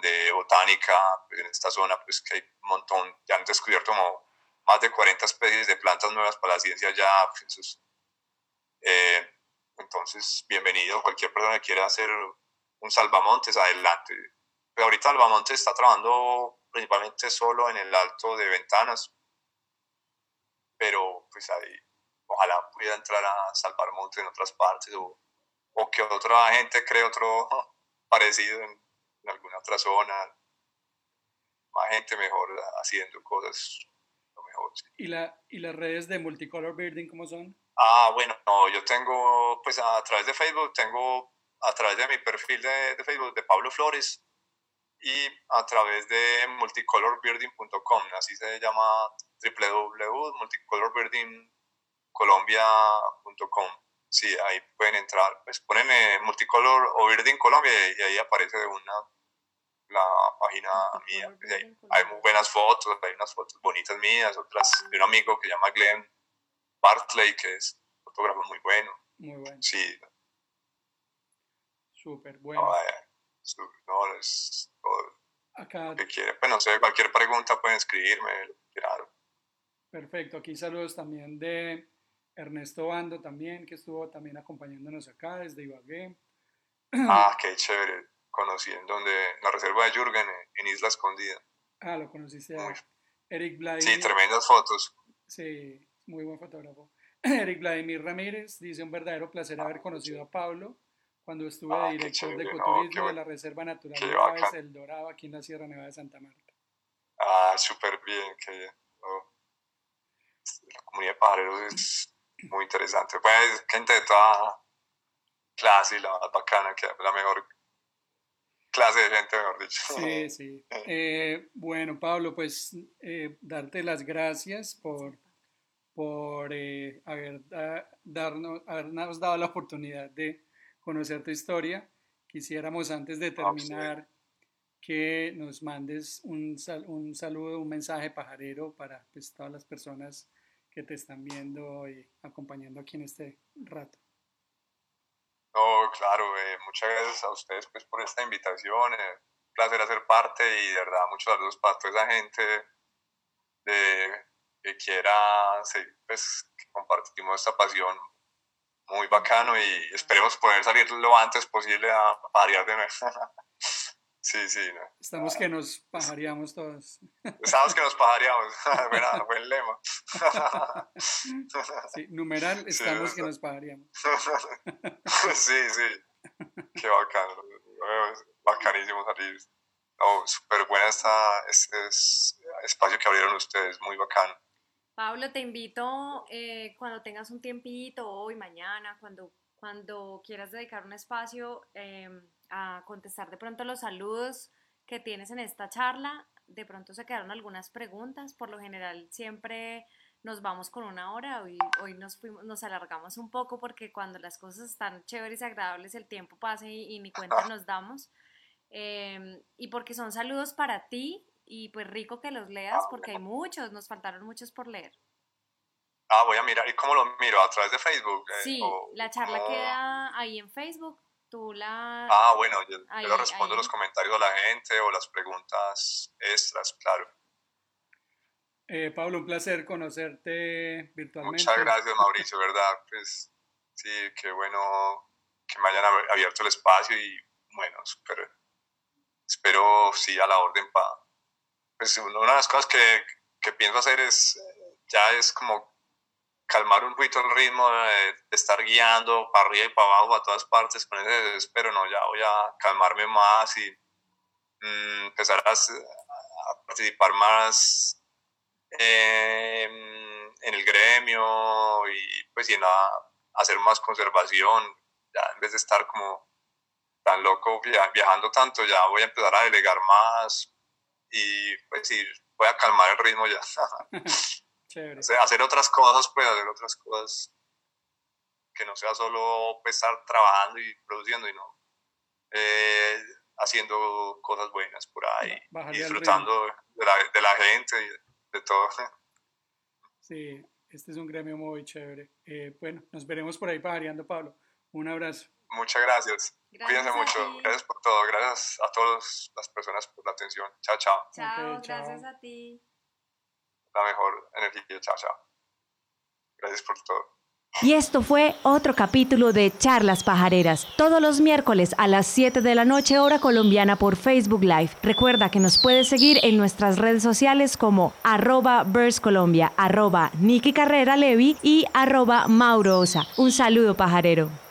de botánica pues, en esta zona, pues que hay un montón, ya han descubierto como más de 40 especies de plantas nuevas para la ciencia ya. Pues, eh, entonces, bienvenido. Cualquier persona que quiera hacer un salvamontes, adelante. Pero ahorita salvamontes está trabajando principalmente solo en el alto de ventanas. Pero pues ahí, ojalá pudiera entrar a salvar montes en otras partes o, o que otra gente cree otro parecido en, en alguna otra zona. Más gente mejor haciendo cosas ¿Y, la, ¿Y las redes de Multicolor Birding cómo son? Ah, bueno, no, yo tengo, pues a través de Facebook, tengo a través de mi perfil de, de Facebook de Pablo Flores y a través de multicolorbirding.com, así se llama www.multicolorbirdingcolombia.com. Sí, ahí pueden entrar, pues ponen Multicolor o Birding Colombia y ahí aparece de una la página mía. Hay, muy buenas fotos, hay unas fotos bonitas mías, otras de un amigo que se llama Glenn Bartley, que es fotógrafo muy bueno. Muy bueno. Sí. Súper bueno. No, es todo Acá... que quiere. Pues no sé, cualquier pregunta pueden escribirme, claro. Perfecto, aquí saludos también de Ernesto Bando también, que estuvo también acompañándonos acá desde Ibagué. Ah, qué chévere conocí en donde, la reserva de Jürgen, en, Isla Escondida. Ah, lo conociste a Eric Vladimir. Sí, tremendas fotos. Sí, muy buen fotógrafo. Eric Vladimir Ramírez dice un verdadero placer haber conocido a Pablo cuando estuve de ah, director de ecoturismo de la Reserva Natural de Aves El Dorado aquí en la Sierra Nevada de Santa Marta. Ah, súper bien, que La comunidad de pajareros es muy interesante. Pues gente de toda clase la más bacana, que la mejor clase de gente, mejor dicho. Sí, sí. Eh, bueno, Pablo, pues eh, darte las gracias por, por eh, haber, darnos, habernos dado la oportunidad de conocer tu historia. Quisiéramos antes de terminar que nos mandes un, un saludo, un mensaje pajarero para pues, todas las personas que te están viendo y acompañando aquí en este rato. No, claro, eh, muchas gracias a ustedes pues, por esta invitación. Eh, un placer hacer parte y de verdad muchos saludos para toda esa gente que quiera, pues que compartimos esta pasión muy bacano y esperemos poder salir lo antes posible a parear de nuevo. Sí, sí. Estamos que nos pajaríamos todos. Estamos que nos pajaríamos. Buena, buen lema. Sí, numeral, estamos que nos pajaríamos. Sí, sí. Qué bacano. Bacanísimo salir. No, súper buena esta, este espacio que abrieron ustedes. Muy bacano. Pablo, te invito eh, cuando tengas un tiempito, hoy, mañana, cuando, cuando quieras dedicar un espacio. Eh, a contestar de pronto los saludos que tienes en esta charla. De pronto se quedaron algunas preguntas, por lo general siempre nos vamos con una hora, hoy, hoy nos, fuimos, nos alargamos un poco porque cuando las cosas están chéveres y agradables el tiempo pasa y, ni cuenta nos damos. Em, y porque son saludos para ti y pues rico que los leas porque hay muchos, nos faltaron muchos por leer. Ah, voy a mirar. ¿Y cómo lo miro? ¿A través de Facebook? Eh, Sí, o la charla cómo- queda ahí en Facebook, tú la... Ah, bueno, yo, yo Ahí- le respondo ahí. los comentarios a la gente o las preguntas extras, claro. Eh, Pablo, un placer conocerte virtualmente. Muchas gracias, Mauricio, ¿verdad? Pues sí, qué bueno que me hayan ab- abierto el espacio y bueno, súper. Espero, sí, a la orden para. Pues una una de las cosas que, que pienso hacer es, eh, ya es como calmar un poquito el ritmo de, estar guiando para arriba y para abajo, a todas partes con ese desespero, no, ya voy a calmarme más y mm, empezar a, a participar más eh, en el gremio y pues y hacer más conservación, ya en vez de estar como tan loco via- viajando tanto, ya voy a empezar a delegar más y pues sí, voy a calmar el ritmo ya. Chévere. O sea, hacer otras cosas, pues hacer otras cosas que no sea solo pues, estar trabajando y produciendo y no eh, haciendo cosas buenas por ahí bajarle disfrutando de la, de la gente y de todo. Sí, este es un gremio muy chévere. Eh, bueno, nos veremos por ahí pajareando, Pablo. Un abrazo. Muchas gracias. Gracias Cuídense mucho. Gracias por todo. Gracias a todas las personas por la atención. Chao, chao. Chao, Ok, chao. gracias a ti. La mejor energía. Chao, chao. Gracias por todo. Y esto fue otro capítulo de Charlas Pajareras, todos los miércoles a las 7 de la noche hora colombiana por Facebook Live. Recuerda que nos puedes seguir en nuestras redes sociales como arroba Colombia, arroba Carrera y arroba Mauro Osa. Un saludo pajarero.